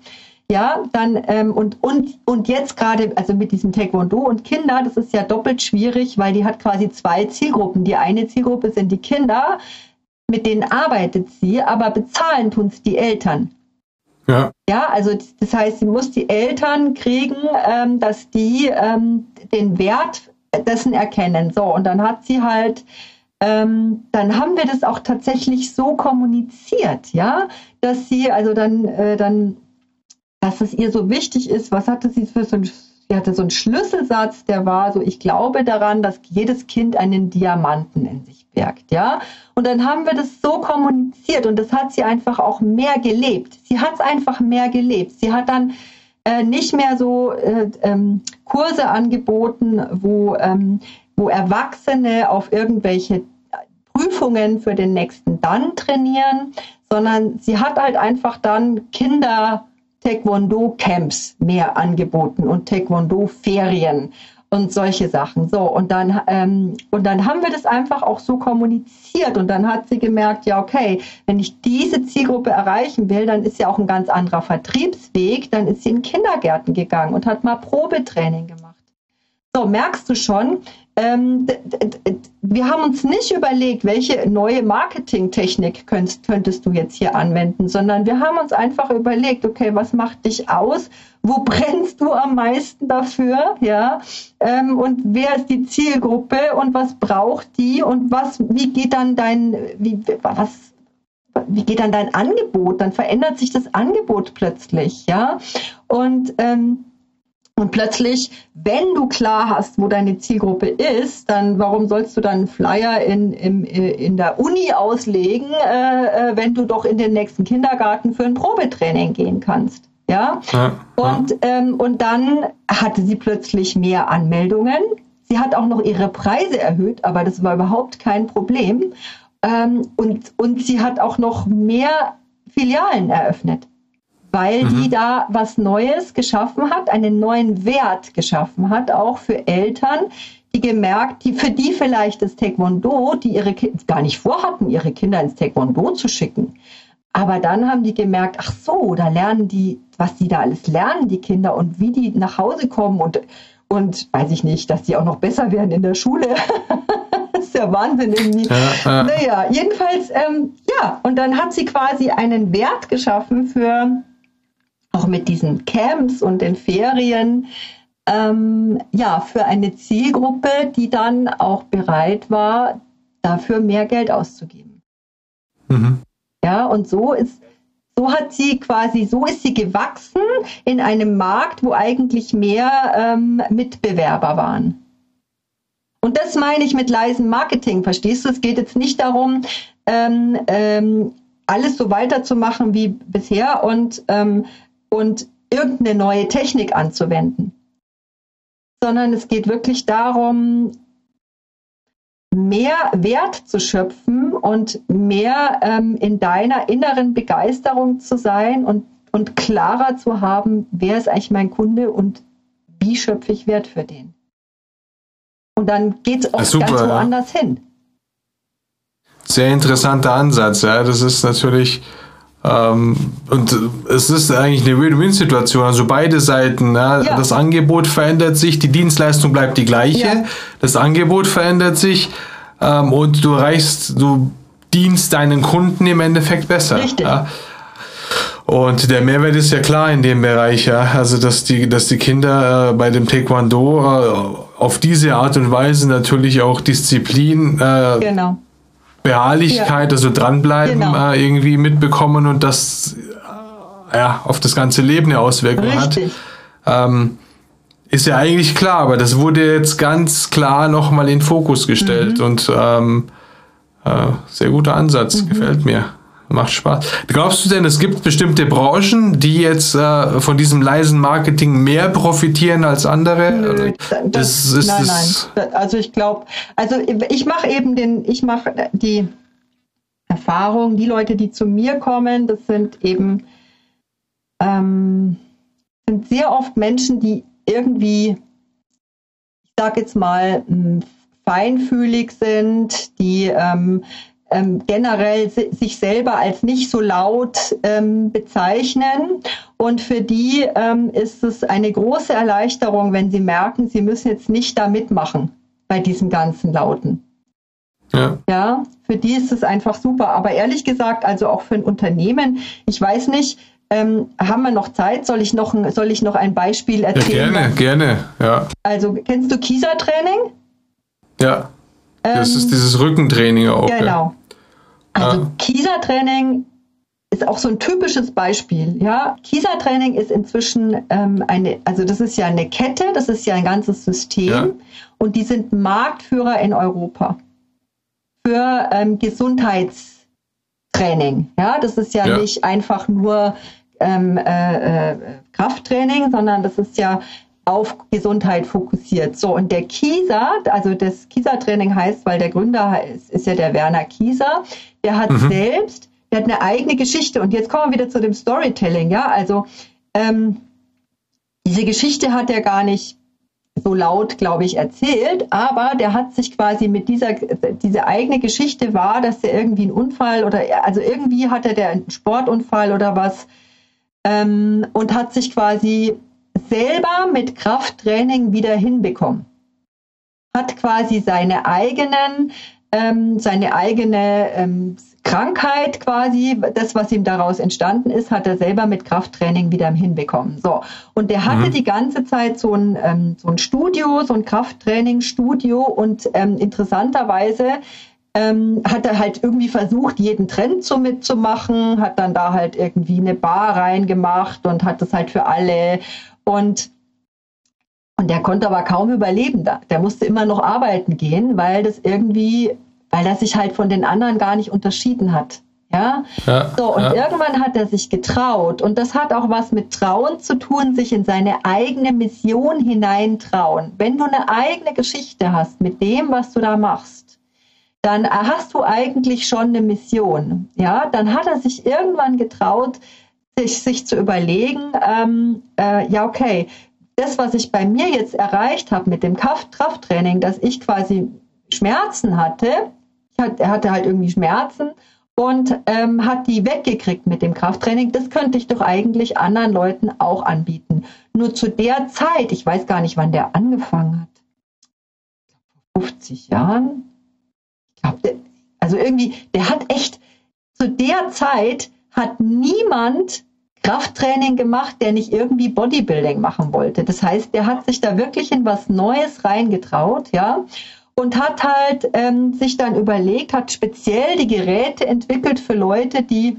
ja, dann ähm, und und und jetzt gerade, also mit diesem Taekwondo und Kinder, das ist ja doppelt schwierig, weil die hat quasi zwei Zielgruppen. Die eine Zielgruppe sind die Kinder, mit denen arbeitet sie, aber bezahlen tun es die Eltern. Ja. Ja, also das heißt, sie muss die Eltern kriegen, ähm, dass die ähm, den Wert dessen erkennen. So, und dann hat sie halt, ähm, dann haben wir das auch tatsächlich so kommuniziert, ja, dass sie, also dann, äh, dann, dass es ihr so wichtig ist, was hatte sie für so ein sie hatte so einen Schlüsselsatz, der war so, ich glaube daran, dass jedes Kind einen Diamanten in sich birgt, ja. Und dann haben wir das so kommuniziert und das hat sie einfach auch mehr gelebt. Sie hat es einfach mehr gelebt. Sie hat dann äh, nicht mehr so äh, ähm, Kurse angeboten, wo, ähm, wo Erwachsene auf irgendwelche Prüfungen für den nächsten dann trainieren, sondern sie hat halt einfach dann Kinder Taekwondo-Camps mehr angeboten und Taekwondo-Ferien und solche Sachen. So, und dann, ähm, und dann haben wir das einfach auch so kommuniziert und dann hat sie gemerkt, ja, okay, wenn ich diese Zielgruppe erreichen will, dann ist ja auch ein ganz anderer Vertriebsweg. Dann ist sie in Kindergärten gegangen und hat mal Probetraining gemacht. So, merkst du schon, ähm, wir haben uns nicht überlegt, welche neue Marketingtechnik könntest, könntest du jetzt hier anwenden, sondern wir haben uns einfach überlegt, okay, was macht dich aus? Wo brennst du am meisten dafür? Ja, ähm, und wer ist die Zielgruppe und was braucht die und was, wie geht dann dein, wie, was, wie geht dann dein Angebot? Dann verändert sich das Angebot plötzlich, ja, und ähm, und plötzlich, wenn du klar hast, wo deine Zielgruppe ist, dann warum sollst du dann einen Flyer in, in, in der Uni auslegen, äh, äh, wenn du doch in den nächsten Kindergarten für ein Probetraining gehen kannst? Ja. ja und, ja. Ähm, und dann hatte sie plötzlich mehr Anmeldungen. Sie hat auch noch ihre Preise erhöht, aber das war überhaupt kein Problem. Ähm, und, und sie hat auch noch mehr Filialen eröffnet weil mhm. die da was Neues geschaffen hat, einen neuen Wert geschaffen hat, auch für Eltern, die gemerkt, die für die vielleicht das Taekwondo, die ihre Kinder gar nicht vorhatten, ihre Kinder ins Taekwondo zu schicken. Aber dann haben die gemerkt, ach so, da lernen die, was die da alles lernen, die Kinder und wie die nach Hause kommen und, und weiß ich nicht, dass die auch noch besser werden in der Schule. das ist ja Wahnsinn irgendwie. Ja, ja. Naja, jedenfalls, ähm, ja, und dann hat sie quasi einen Wert geschaffen für auch mit diesen Camps und den Ferien, ähm, ja, für eine Zielgruppe, die dann auch bereit war, dafür mehr Geld auszugeben. Mhm. Ja, und so ist, so hat sie quasi, so ist sie gewachsen in einem Markt, wo eigentlich mehr ähm, Mitbewerber waren. Und das meine ich mit leisem Marketing, verstehst du? Es geht jetzt nicht darum, ähm, ähm, alles so weiterzumachen wie bisher und ähm, und irgendeine neue Technik anzuwenden, sondern es geht wirklich darum, mehr Wert zu schöpfen und mehr ähm, in deiner inneren Begeisterung zu sein und, und klarer zu haben, wer ist eigentlich mein Kunde und wie schöpfe ich Wert für den. Und dann geht es auch super, ganz woanders ja. hin. Sehr interessanter Ansatz, ja. Das ist natürlich und es ist eigentlich eine Win-Win-Situation. Also beide Seiten. Ja. Ja. Das Angebot verändert sich, die Dienstleistung bleibt die gleiche. Ja. Das Angebot verändert sich ähm, und du erreichst, du dienst deinen Kunden im Endeffekt besser. Richtig. Und der Mehrwert ist ja klar in dem Bereich, ja. Also dass die, dass die Kinder äh, bei dem Taekwondo äh, auf diese Art und Weise natürlich auch Disziplin äh, genau Beharrlichkeit, ja. also dranbleiben genau. äh, irgendwie mitbekommen und das äh, ja, auf das ganze Leben eine Auswirkung Richtig. hat. Ähm, ist ja eigentlich klar, aber das wurde jetzt ganz klar nochmal in Fokus gestellt mhm. und ähm, äh, sehr guter Ansatz, mhm. gefällt mir. Macht Spaß. Glaubst du denn, es gibt bestimmte Branchen, die jetzt äh, von diesem leisen Marketing mehr profitieren als andere? Nö, das, das ist nein, das nein. Also ich glaube, also ich mache eben den, ich mache die Erfahrung, die Leute, die zu mir kommen, das sind eben ähm, sind sehr oft Menschen, die irgendwie, ich sage jetzt mal, feinfühlig sind, die ähm, ähm, generell sich selber als nicht so laut ähm, bezeichnen. Und für die ähm, ist es eine große Erleichterung, wenn sie merken, sie müssen jetzt nicht da mitmachen bei diesem ganzen Lauten. Ja. ja, für die ist es einfach super. Aber ehrlich gesagt, also auch für ein Unternehmen, ich weiß nicht, ähm, haben wir noch Zeit? Soll ich noch, soll ich noch ein Beispiel erzählen? Ja, gerne, gerne, ja. Also, kennst du Kieser-Training? Ja. Das ähm, ist dieses Rückentraining auch. Genau. Ja. Also ah. Kieser-Training ist auch so ein typisches Beispiel. Ja, Kieser-Training ist inzwischen ähm, eine, also das ist ja eine Kette, das ist ja ein ganzes System ja. und die sind Marktführer in Europa für ähm, Gesundheitstraining. Ja, das ist ja, ja. nicht einfach nur ähm, äh, äh, Krafttraining, sondern das ist ja auf Gesundheit fokussiert. So, und der Kieser, also das Kieser-Training heißt, weil der Gründer ist, ist ja der Werner Kieser, der hat mhm. selbst, der hat eine eigene Geschichte. Und jetzt kommen wir wieder zu dem Storytelling, ja. Also ähm, diese Geschichte hat er gar nicht so laut, glaube ich, erzählt, aber der hat sich quasi mit dieser, diese eigene Geschichte war, dass er irgendwie einen Unfall oder, also irgendwie hatte der einen Sportunfall oder was ähm, und hat sich quasi selber mit Krafttraining wieder hinbekommen. Hat quasi seine eigenen, ähm, seine eigene ähm, Krankheit quasi, das, was ihm daraus entstanden ist, hat er selber mit Krafttraining wieder hinbekommen. So. Und der hatte mhm. die ganze Zeit so ein, ähm, so ein Studio, so ein Krafttraining-Studio und ähm, interessanterweise ähm, hat er halt irgendwie versucht, jeden Trend so mitzumachen, hat dann da halt irgendwie eine Bar reingemacht und hat das halt für alle und und der konnte aber kaum überleben. Der musste immer noch arbeiten gehen, weil das irgendwie, weil er sich halt von den anderen gar nicht unterschieden hat. Ja? ja so, und ja. irgendwann hat er sich getraut. Und das hat auch was mit Trauen zu tun, sich in seine eigene Mission hineintrauen. Wenn du eine eigene Geschichte hast mit dem, was du da machst, dann hast du eigentlich schon eine Mission. Ja, dann hat er sich irgendwann getraut, sich, sich zu überlegen, ähm, äh, ja, okay, das, was ich bei mir jetzt erreicht habe mit dem Krafttraining, dass ich quasi Schmerzen hatte, er hatte halt irgendwie Schmerzen und ähm, hat die weggekriegt mit dem Krafttraining. Das könnte ich doch eigentlich anderen Leuten auch anbieten. Nur zu der Zeit, ich weiß gar nicht, wann der angefangen hat. Vor 50 Jahren. Ich glaube, also irgendwie, der hat echt zu der Zeit hat niemand Krafttraining gemacht, der nicht irgendwie Bodybuilding machen wollte. Das heißt, der hat sich da wirklich in was Neues reingetraut, ja, und hat halt ähm, sich dann überlegt, hat speziell die Geräte entwickelt für Leute, die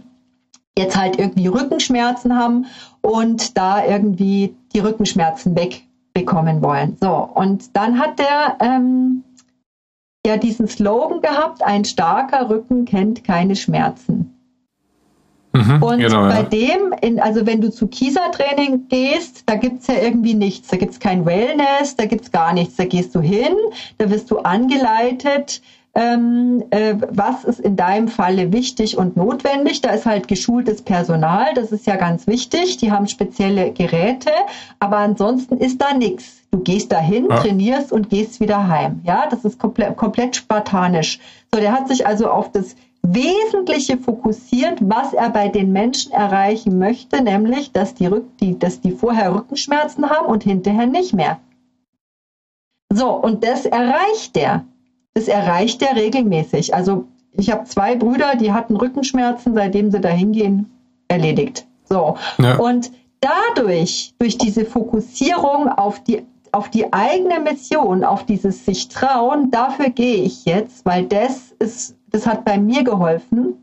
jetzt halt irgendwie Rückenschmerzen haben und da irgendwie die Rückenschmerzen wegbekommen wollen. So, und dann hat der ähm, ja diesen Slogan gehabt, ein starker Rücken kennt keine Schmerzen. Mhm, und genau, bei ja. dem, in, also wenn du zu Kieser-Training gehst, da gibt's ja irgendwie nichts. Da gibt's kein Wellness, da gibt's gar nichts. Da gehst du hin, da wirst du angeleitet, ähm, äh, was ist in deinem Falle wichtig und notwendig. Da ist halt geschultes Personal, das ist ja ganz wichtig. Die haben spezielle Geräte, aber ansonsten ist da nichts. Du gehst dahin, ja. trainierst und gehst wieder heim. Ja, das ist komplett, komplett spartanisch. So, der hat sich also auf das Wesentliche fokussiert, was er bei den Menschen erreichen möchte, nämlich, dass die, Rück die, dass die vorher Rückenschmerzen haben und hinterher nicht mehr. So, und das erreicht er. Das erreicht er regelmäßig. Also ich habe zwei Brüder, die hatten Rückenschmerzen, seitdem sie da hingehen, erledigt. So. Ja. Und dadurch, durch diese Fokussierung auf die auf die eigene Mission, auf dieses sich trauen, dafür gehe ich jetzt, weil das ist das hat bei mir geholfen,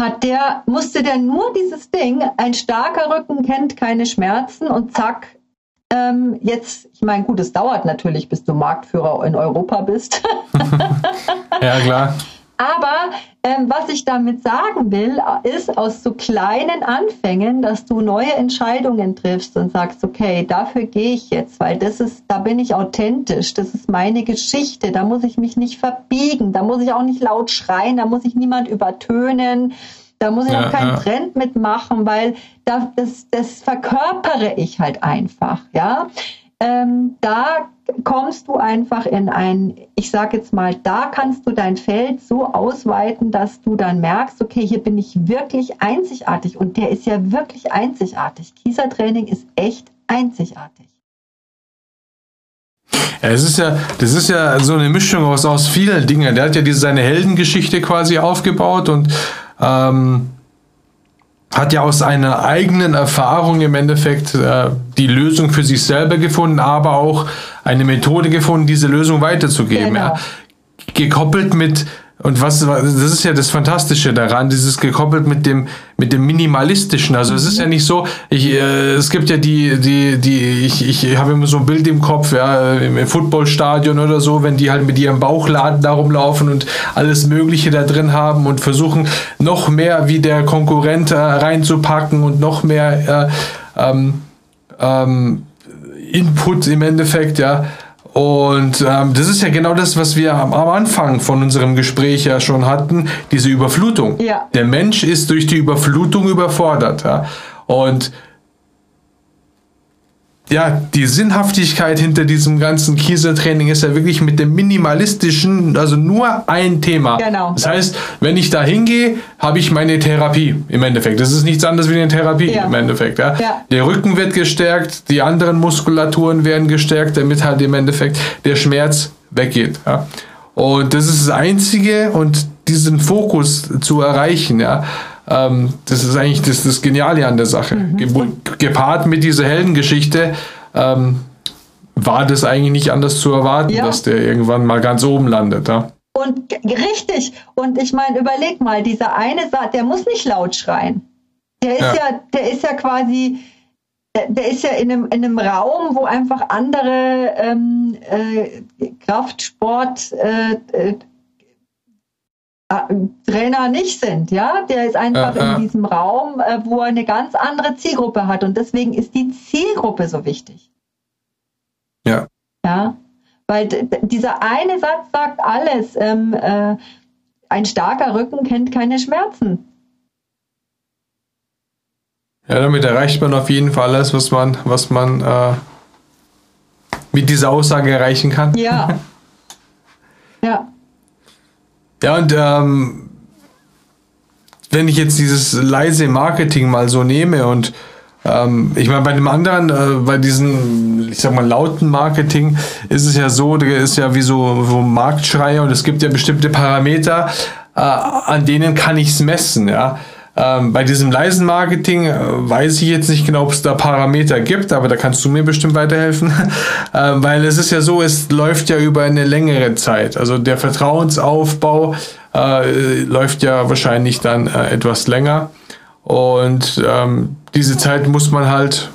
hat der, musste der nur dieses Ding, ein starker Rücken kennt keine Schmerzen und zack, ähm, jetzt, ich meine, gut, es dauert natürlich, bis du Marktführer in Europa bist. ja, klar. Aber ähm, was ich damit sagen will, ist aus so kleinen Anfängen, dass du neue Entscheidungen triffst und sagst, okay, dafür gehe ich jetzt, weil das ist, da bin ich authentisch, das ist meine Geschichte, da muss ich mich nicht verbiegen, da muss ich auch nicht laut schreien, da muss ich niemand übertönen, da muss ich ja, auch keinen ja. Trend mitmachen, weil da, das, das verkörpere ich halt einfach, ja. Ähm, da kommst du einfach in ein, ich sage jetzt mal, da kannst du dein Feld so ausweiten, dass du dann merkst, okay, hier bin ich wirklich einzigartig und der ist ja wirklich einzigartig. Kiesertraining ist echt einzigartig. Es ist ja, das ist ja so eine Mischung aus, aus vielen Dingen. Der hat ja diese seine Heldengeschichte quasi aufgebaut und ähm, hat ja aus einer eigenen Erfahrung im Endeffekt äh, die Lösung für sich selber gefunden, aber auch eine Methode gefunden, diese Lösung weiterzugeben. Genau. Ja. Gekoppelt mit und was, das ist ja das Fantastische daran, dieses gekoppelt mit dem, mit dem Minimalistischen. Also es ist ja nicht so, ich, äh, es gibt ja die, die, die, ich, ich habe immer so ein Bild im Kopf, ja, im Footballstadion oder so, wenn die halt mit ihrem Bauchladen da rumlaufen und alles Mögliche da drin haben und versuchen, noch mehr wie der Konkurrent äh, reinzupacken und noch mehr äh, ähm, ähm, Input im Endeffekt, ja. Und ähm, das ist ja genau das, was wir am, am, Anfang von unserem Gespräch ja schon hatten, diese Überflutung. Ja. Der Mensch ist durch die Überflutung überfordert. Ja? Und ja, die Sinnhaftigkeit hinter diesem ganzen Kieseltraining ist ja wirklich mit dem minimalistischen, also nur ein Thema. Genau. Das heißt, wenn ich da hingehe, habe ich meine Therapie im Endeffekt. Das ist nichts anderes wie eine Therapie ja. im Endeffekt. Ja? ja? Der Rücken wird gestärkt, die anderen Muskulaturen werden gestärkt, damit halt im Endeffekt der Schmerz weggeht. Ja? Und das ist das Einzige und diesen Fokus zu erreichen, ja, ähm, das ist eigentlich das, das Geniale an der Sache. Mhm. Gepaart mit dieser Heldengeschichte ähm, war das eigentlich nicht anders zu erwarten, ja. dass der irgendwann mal ganz oben landet. Ja? Und richtig. Und ich meine, überleg mal, dieser eine Satz, der muss nicht laut schreien. Der ist ja, ja der ist ja quasi, der ist ja in einem, in einem Raum, wo einfach andere ähm, äh, Kraftsport äh äh, Trainer nicht sind, ja. Der ist einfach ja, in diesem Raum, äh, wo er eine ganz andere Zielgruppe hat und deswegen ist die Zielgruppe so wichtig. Ja. Ja, weil dieser eine Satz sagt alles. Ähm, äh, ein starker Rücken kennt keine Schmerzen. Ja, damit erreicht man auf jeden Fall alles, was man, was man äh, mit dieser Aussage erreichen kann. Ja. ja. Ja, und ähm, wenn ich jetzt dieses leise Marketing mal so nehme und ähm, ich meine, bei dem anderen, äh, bei diesem, ich sag mal, lauten Marketing ist es ja so, der ist ja wie so, so Marktschreier und es gibt ja bestimmte Parameter, äh, an denen kann ich es messen, ja. Ähm, bei diesem leisen Marketing äh, weiß ich jetzt nicht genau, ob es da Parameter gibt, aber da kannst du mir bestimmt weiterhelfen, ähm, weil es ist ja so, es läuft ja über eine längere Zeit. Also der Vertrauensaufbau äh, läuft ja wahrscheinlich dann äh, etwas länger und ähm, diese Zeit muss man halt,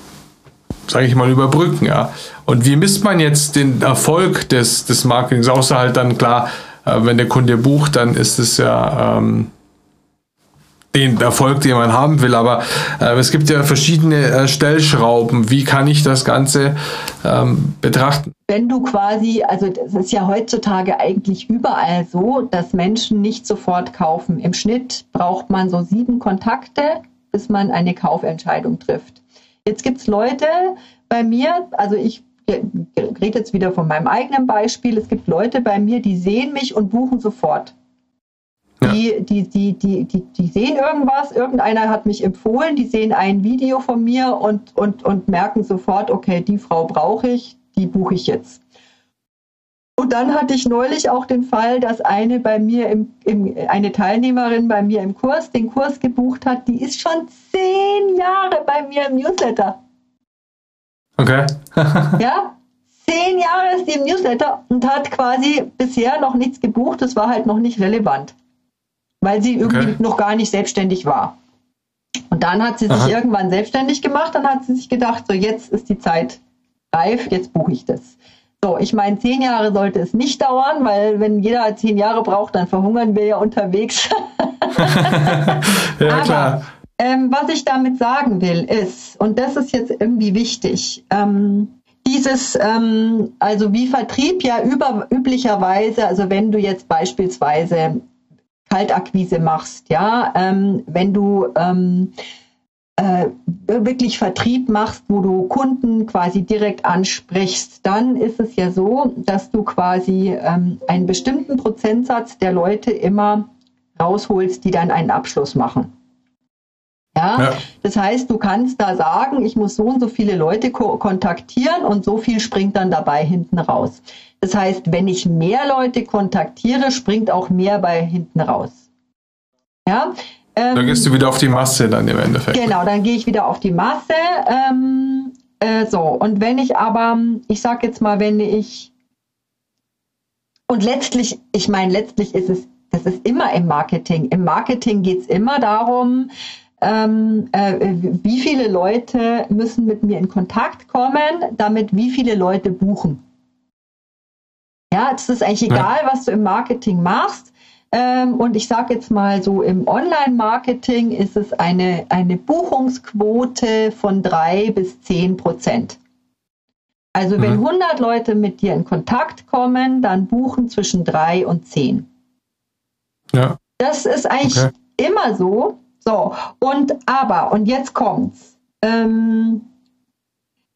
sage ich mal, überbrücken, ja. Und wie misst man jetzt den Erfolg des, des Marketings? Außer halt dann klar, äh, wenn der Kunde bucht, dann ist es ja ähm, den Erfolg, den man haben will. Aber äh, es gibt ja verschiedene äh, Stellschrauben. Wie kann ich das Ganze ähm, betrachten? Wenn du quasi, also das ist ja heutzutage eigentlich überall so, dass Menschen nicht sofort kaufen. Im Schnitt braucht man so sieben Kontakte, bis man eine Kaufentscheidung trifft. Jetzt gibt es Leute bei mir, also ich rede jetzt wieder von meinem eigenen Beispiel, es gibt Leute bei mir, die sehen mich und buchen sofort. Die, die, die, die, die, die sehen irgendwas, irgendeiner hat mich empfohlen, die sehen ein Video von mir und, und, und merken sofort, okay, die Frau brauche ich, die buche ich jetzt. Und dann hatte ich neulich auch den Fall, dass eine bei mir im, im, eine Teilnehmerin bei mir im Kurs den Kurs gebucht hat, die ist schon zehn Jahre bei mir im Newsletter. Okay. ja, zehn Jahre ist die im Newsletter und hat quasi bisher noch nichts gebucht. Das war halt noch nicht relevant weil sie irgendwie okay. noch gar nicht selbstständig war. Und dann hat sie sich Aha. irgendwann selbstständig gemacht, dann hat sie sich gedacht, so jetzt ist die Zeit reif, jetzt buche ich das. So, ich meine, zehn Jahre sollte es nicht dauern, weil wenn jeder zehn Jahre braucht, dann verhungern wir ja unterwegs. ja, Aber, klar. Ähm, was ich damit sagen will, ist, und das ist jetzt irgendwie wichtig, ähm, dieses, ähm, also wie Vertrieb ja über, üblicherweise, also wenn du jetzt beispielsweise Kaltakquise machst, ja, ähm, wenn du ähm, äh, wirklich Vertrieb machst, wo du Kunden quasi direkt ansprichst, dann ist es ja so, dass du quasi ähm, einen bestimmten Prozentsatz der Leute immer rausholst, die dann einen Abschluss machen. Ja? ja? Das heißt, du kannst da sagen, ich muss so und so viele Leute ko kontaktieren und so viel springt dann dabei hinten raus. Das heißt, wenn ich mehr Leute kontaktiere, springt auch mehr bei hinten raus. Ja? Ähm, dann gehst du wieder auf die Masse dann im Endeffekt. Genau, dann gehe ich wieder auf die Masse. Ähm, äh, so, und wenn ich aber, ich sag jetzt mal, wenn ich und letztlich, ich meine, letztlich ist es, das ist immer im Marketing. Im Marketing geht es immer darum, ähm, äh, wie viele Leute müssen mit mir in Kontakt kommen, damit wie viele Leute buchen. Ja, es ist eigentlich egal, ja. was du im Marketing machst. Ähm, und ich sage jetzt mal so, im Online-Marketing ist es eine, eine Buchungsquote von drei bis zehn Prozent. Also wenn mhm. 100 Leute mit dir in Kontakt kommen, dann buchen zwischen drei und zehn. Ja. Das ist eigentlich okay. immer so. So, und aber, und jetzt kommt's. Ähm,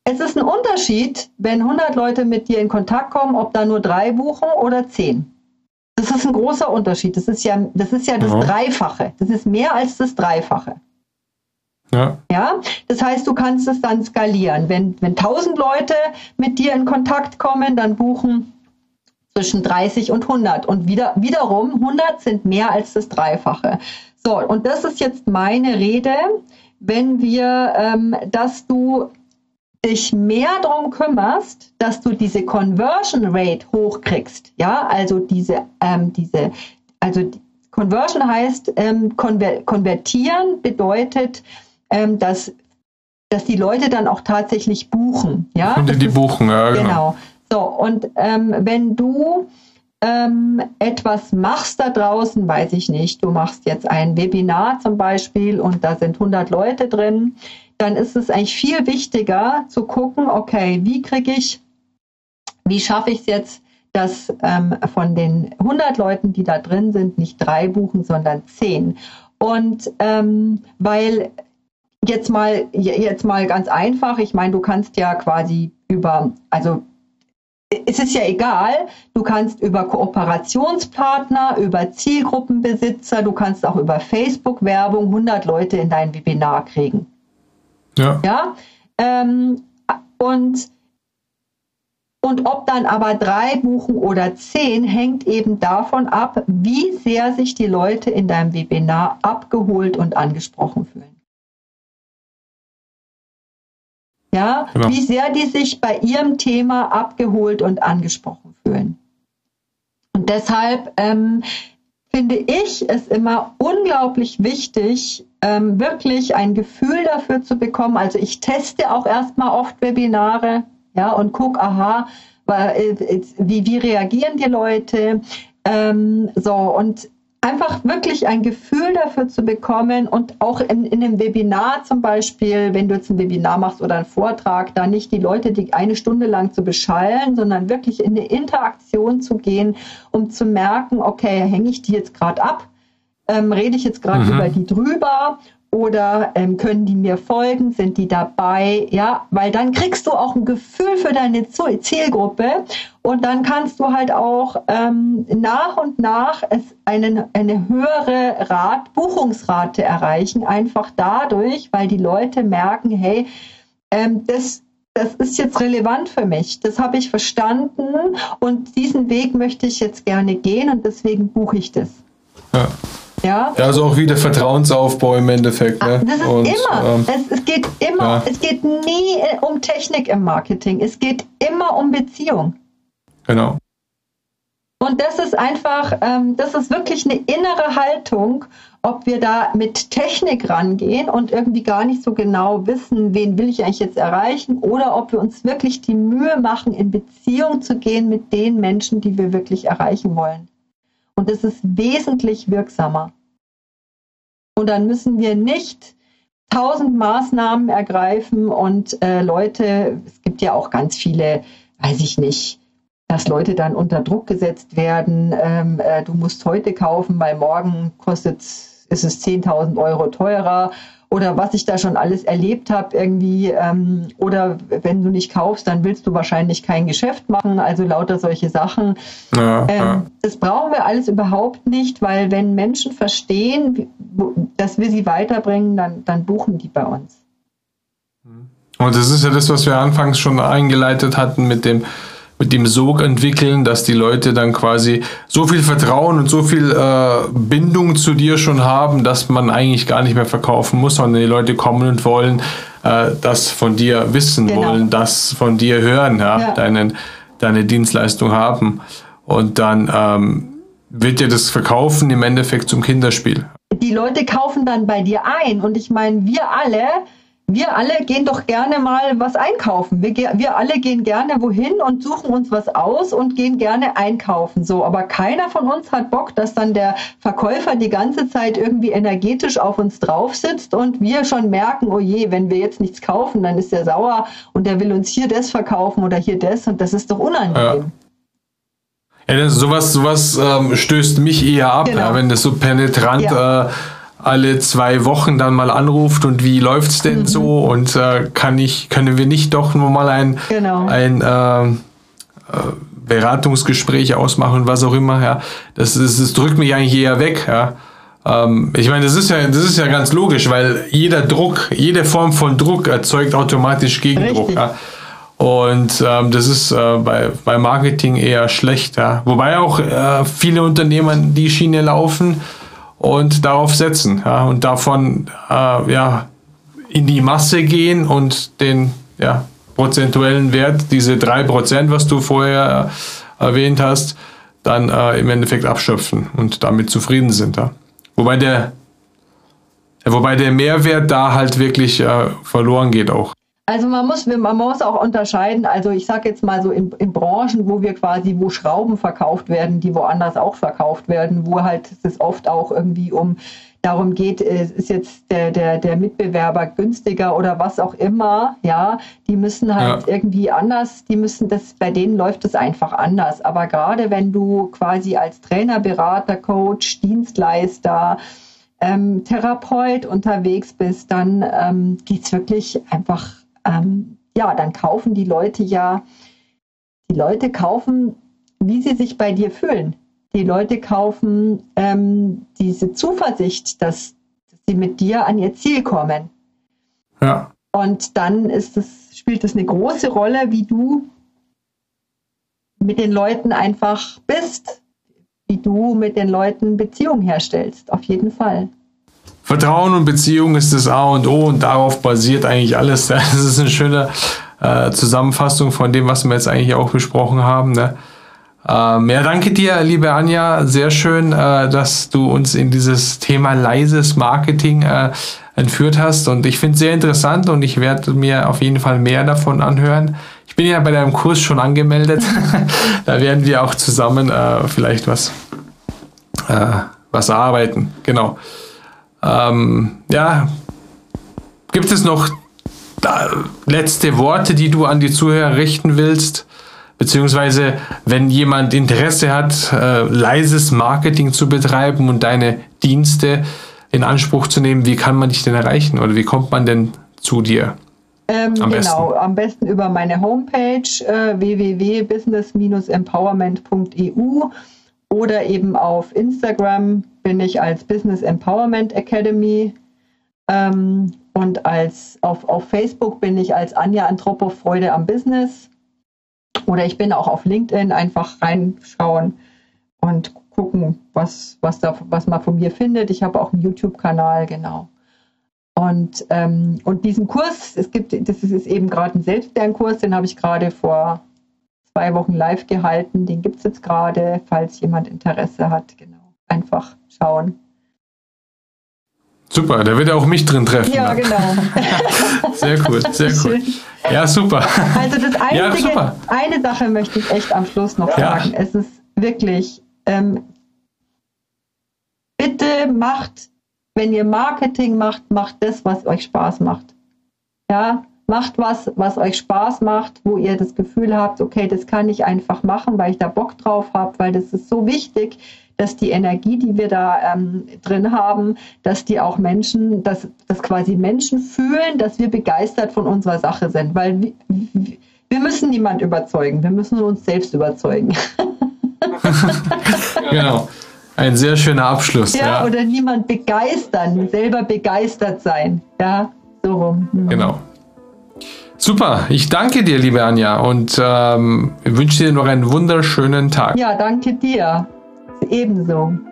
es ist ein Unterschied, wenn 100 Leute mit dir in Kontakt kommen, ob da nur drei buchen oder zehn. Das ist ein großer Unterschied. Das ist ja das, ist ja das ja. Dreifache. Das ist mehr als das Dreifache. Ja. ja. Das heißt, du kannst es dann skalieren. Wenn, wenn 1000 Leute mit dir in Kontakt kommen, dann buchen zwischen 30 und 100. Und wieder, wiederum, 100 sind mehr als das Dreifache. So, und das ist jetzt meine Rede, wenn wir, ähm, dass du dich mehr darum kümmerst, dass du diese Conversion Rate hochkriegst. Ja, also diese, ähm, diese, also Conversion heißt, ähm, konver konvertieren bedeutet, ähm, dass, dass die Leute dann auch tatsächlich buchen. Ja, und die, die buchen, ja, genau. genau. So, und ähm, wenn du ähm, etwas machst da draußen, weiß ich nicht, du machst jetzt ein Webinar zum Beispiel und da sind 100 Leute drin, dann ist es eigentlich viel wichtiger zu gucken, okay, wie kriege ich, wie schaffe ich es jetzt, dass ähm, von den 100 Leuten, die da drin sind, nicht drei buchen, sondern zehn. Und ähm, weil jetzt mal, jetzt mal ganz einfach, ich meine, du kannst ja quasi über, also es ist ja egal, du kannst über Kooperationspartner, über Zielgruppenbesitzer, du kannst auch über Facebook-Werbung 100 Leute in dein Webinar kriegen. Ja. ja? Ähm, und, und ob dann aber drei buchen oder zehn, hängt eben davon ab, wie sehr sich die Leute in deinem Webinar abgeholt und angesprochen fühlen. Ja, genau. wie sehr die sich bei ihrem Thema abgeholt und angesprochen fühlen. Und deshalb ähm, finde ich es immer unglaublich wichtig, ähm, wirklich ein Gefühl dafür zu bekommen. Also ich teste auch erstmal oft Webinare, ja, und gucke, aha, äh, wie, wie reagieren die Leute? Ähm, so, und einfach wirklich ein Gefühl dafür zu bekommen und auch in, in einem Webinar zum Beispiel, wenn du jetzt ein Webinar machst oder einen Vortrag, da nicht die Leute die eine Stunde lang zu beschallen, sondern wirklich in eine Interaktion zu gehen, um zu merken, okay, hänge ich die jetzt gerade ab? Ähm, rede ich jetzt gerade mhm. über die drüber oder ähm, können die mir folgen? Sind die dabei? Ja, weil dann kriegst du auch ein Gefühl für deine Zielgruppe und dann kannst du halt auch ähm, nach und nach es einen, eine höhere Rat, Buchungsrate erreichen, einfach dadurch, weil die Leute merken, hey, ähm, das das ist jetzt relevant für mich. Das habe ich verstanden und diesen Weg möchte ich jetzt gerne gehen und deswegen buche ich das. Ja. Ja. also auch wieder Vertrauensaufbau im Endeffekt. Ne? Das ist und, immer. Ähm, es, es, geht immer. Ja. Es geht nie äh, um Technik im Marketing. Es geht immer um Beziehung. Genau. Und das ist einfach, ähm, das ist wirklich eine innere Haltung, ob wir da mit Technik rangehen und irgendwie gar nicht so genau wissen, wen will ich eigentlich jetzt erreichen, oder ob wir uns wirklich die Mühe machen, in Beziehung zu gehen mit den Menschen, die wir wirklich erreichen wollen. Und es ist wesentlich wirksamer. Und dann müssen wir nicht tausend Maßnahmen ergreifen und äh, Leute, es gibt ja auch ganz viele, weiß ich nicht, dass Leute dann unter Druck gesetzt werden. Ähm, äh, du musst heute kaufen, weil morgen kostet ist es 10.000 Euro teurer oder was ich da schon alles erlebt habe irgendwie. Ähm, oder wenn du nicht kaufst, dann willst du wahrscheinlich kein Geschäft machen. Also lauter solche Sachen. Ja, ähm, ja. Das brauchen wir alles überhaupt nicht, weil wenn Menschen verstehen, dass wir sie weiterbringen, dann, dann buchen die bei uns. Und das ist ja das, was wir anfangs schon eingeleitet hatten mit dem mit dem Sog entwickeln, dass die Leute dann quasi so viel Vertrauen und so viel äh, Bindung zu dir schon haben, dass man eigentlich gar nicht mehr verkaufen muss, sondern die Leute kommen und wollen äh, das von dir wissen, genau. wollen das von dir hören, ja, ja. Deinen, deine Dienstleistung haben. Und dann ähm, wird dir das Verkaufen im Endeffekt zum Kinderspiel. Die Leute kaufen dann bei dir ein und ich meine, wir alle wir alle gehen doch gerne mal was einkaufen. Wir, wir alle gehen gerne wohin und suchen uns was aus und gehen gerne einkaufen. So, aber keiner von uns hat Bock, dass dann der Verkäufer die ganze Zeit irgendwie energetisch auf uns drauf sitzt und wir schon merken, oh je, wenn wir jetzt nichts kaufen, dann ist er sauer und der will uns hier das verkaufen oder hier das und das ist doch unangenehm. Ja. Ja, sowas, sowas ähm, stößt mich eher ab, genau. ja, wenn das so penetrant ja. äh, alle zwei Wochen dann mal anruft und wie läuft's denn mhm. so und äh, kann ich, können wir nicht doch nur mal ein, genau. ein äh, äh, Beratungsgespräch ausmachen, was auch immer, ja. Das, das, das drückt mich eigentlich eher weg, ja. Ähm, ich meine, das ist ja, das ist ja ganz logisch, weil jeder Druck, jede Form von Druck erzeugt automatisch Gegendruck, ja. Und ähm, das ist äh, bei, bei Marketing eher schlecht, ja. Wobei auch äh, viele Unternehmer die Schiene laufen, und darauf setzen ja, und davon äh, ja, in die Masse gehen und den ja, prozentuellen Wert, diese 3%, was du vorher äh, erwähnt hast, dann äh, im Endeffekt abschöpfen und damit zufrieden sind. Ja. Wobei, der, wobei der Mehrwert da halt wirklich äh, verloren geht auch. Also man muss, man muss auch unterscheiden, also ich sage jetzt mal so in, in, Branchen, wo wir quasi, wo Schrauben verkauft werden, die woanders auch verkauft werden, wo halt es oft auch irgendwie um darum geht, äh, ist jetzt der, der, der Mitbewerber günstiger oder was auch immer, ja, die müssen halt ja. irgendwie anders, die müssen das, bei denen läuft es einfach anders. Aber gerade wenn du quasi als Trainer, Berater, Coach, Dienstleister, ähm, Therapeut unterwegs bist, dann ähm, geht es wirklich einfach ähm, ja, dann kaufen die Leute ja, die Leute kaufen, wie sie sich bei dir fühlen. Die Leute kaufen ähm, diese Zuversicht, dass, dass, sie mit dir an ihr Ziel kommen. Ja. Und dann ist es, spielt es eine große Rolle, wie du mit den Leuten einfach bist, wie du mit den Leuten Beziehungen herstellst, auf jeden Fall. Vertrauen und Beziehung ist das A und O und darauf basiert eigentlich alles. Das ist eine schöne äh, Zusammenfassung von dem, was wir jetzt eigentlich auch besprochen haben. Ne? Ähm, ja, danke dir, liebe Anja. Sehr schön, äh, dass du uns in dieses Thema leises Marketing äh, entführt hast. Und ich finde es sehr interessant und ich werde mir auf jeden Fall mehr davon anhören. Ich bin ja bei deinem Kurs schon angemeldet. da werden wir auch zusammen äh, vielleicht was, äh, was arbeiten. Genau. Ähm, ja, gibt es noch letzte Worte, die du an die Zuhörer richten willst? Beziehungsweise, wenn jemand Interesse hat, äh, leises Marketing zu betreiben und deine Dienste in Anspruch zu nehmen, wie kann man dich denn erreichen oder wie kommt man denn zu dir? Ähm, am genau, besten? am besten über meine Homepage äh, www.business-empowerment.eu oder eben auf Instagram bin ich als Business Empowerment Academy ähm, und als, auf, auf Facebook bin ich als Anja Anthropo Freude am Business. Oder ich bin auch auf LinkedIn, einfach reinschauen und gucken, was, was, da, was man von mir findet. Ich habe auch einen YouTube-Kanal, genau. Und, ähm, und diesen Kurs, es gibt, das ist eben gerade ein Selbstlernkurs, den habe ich gerade vor zwei Wochen live gehalten. Den gibt es jetzt gerade, falls jemand Interesse hat. Genau. Einfach schauen. Super, da wird auch mich drin treffen. Ja, dann. genau. sehr cool, sehr cool. Ja, super. Also das Einzige, ja, eine Sache möchte ich echt am Schluss noch ja. sagen. Es ist wirklich, ähm, bitte macht, wenn ihr Marketing macht, macht das, was euch Spaß macht. Ja, Macht was, was euch Spaß macht, wo ihr das Gefühl habt, okay, das kann ich einfach machen, weil ich da Bock drauf habe, weil das ist so wichtig. Dass die Energie, die wir da ähm, drin haben, dass die auch Menschen, dass, dass quasi Menschen fühlen, dass wir begeistert von unserer Sache sind. Weil wir müssen niemand überzeugen, wir müssen uns selbst überzeugen. genau. Ein sehr schöner Abschluss. Ja, ja, oder niemand begeistern, selber begeistert sein. Ja, so rum. Mhm. Genau. Super, ich danke dir, liebe Anja, und ähm, wünsche dir noch einen wunderschönen Tag. Ja, danke dir. Ebenso.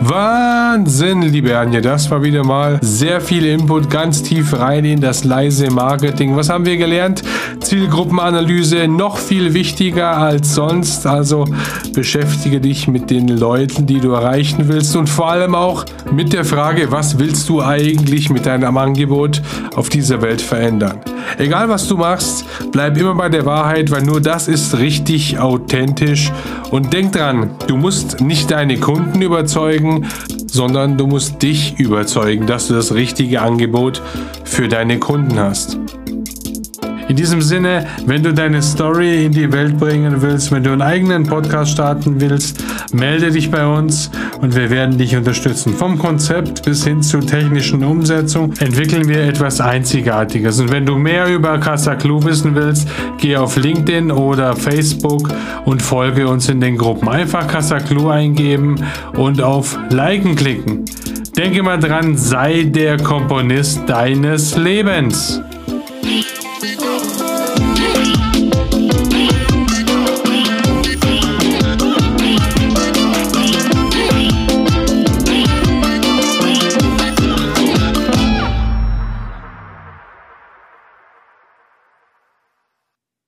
Wahnsinn, liebe Anja, das war wieder mal sehr viel Input, ganz tief rein in das leise Marketing. Was haben wir gelernt? Zielgruppenanalyse noch viel wichtiger als sonst. Also beschäftige dich mit den Leuten, die du erreichen willst und vor allem auch mit der Frage, was willst du eigentlich mit deinem Angebot auf dieser Welt verändern? Egal was du machst, bleib immer bei der Wahrheit, weil nur das ist richtig authentisch. Und denk dran, du musst nicht deine Kunden überzeugen, sondern du musst dich überzeugen, dass du das richtige Angebot für deine Kunden hast. In diesem Sinne, wenn du deine Story in die Welt bringen willst, wenn du einen eigenen Podcast starten willst, melde dich bei uns und wir werden dich unterstützen. Vom Konzept bis hin zur technischen Umsetzung entwickeln wir etwas Einzigartiges. Und wenn du mehr über Casa Clue wissen willst, geh auf LinkedIn oder Facebook und folge uns in den Gruppen. Einfach Casa Clue eingeben und auf Liken klicken. Denke mal dran, sei der Komponist deines Lebens.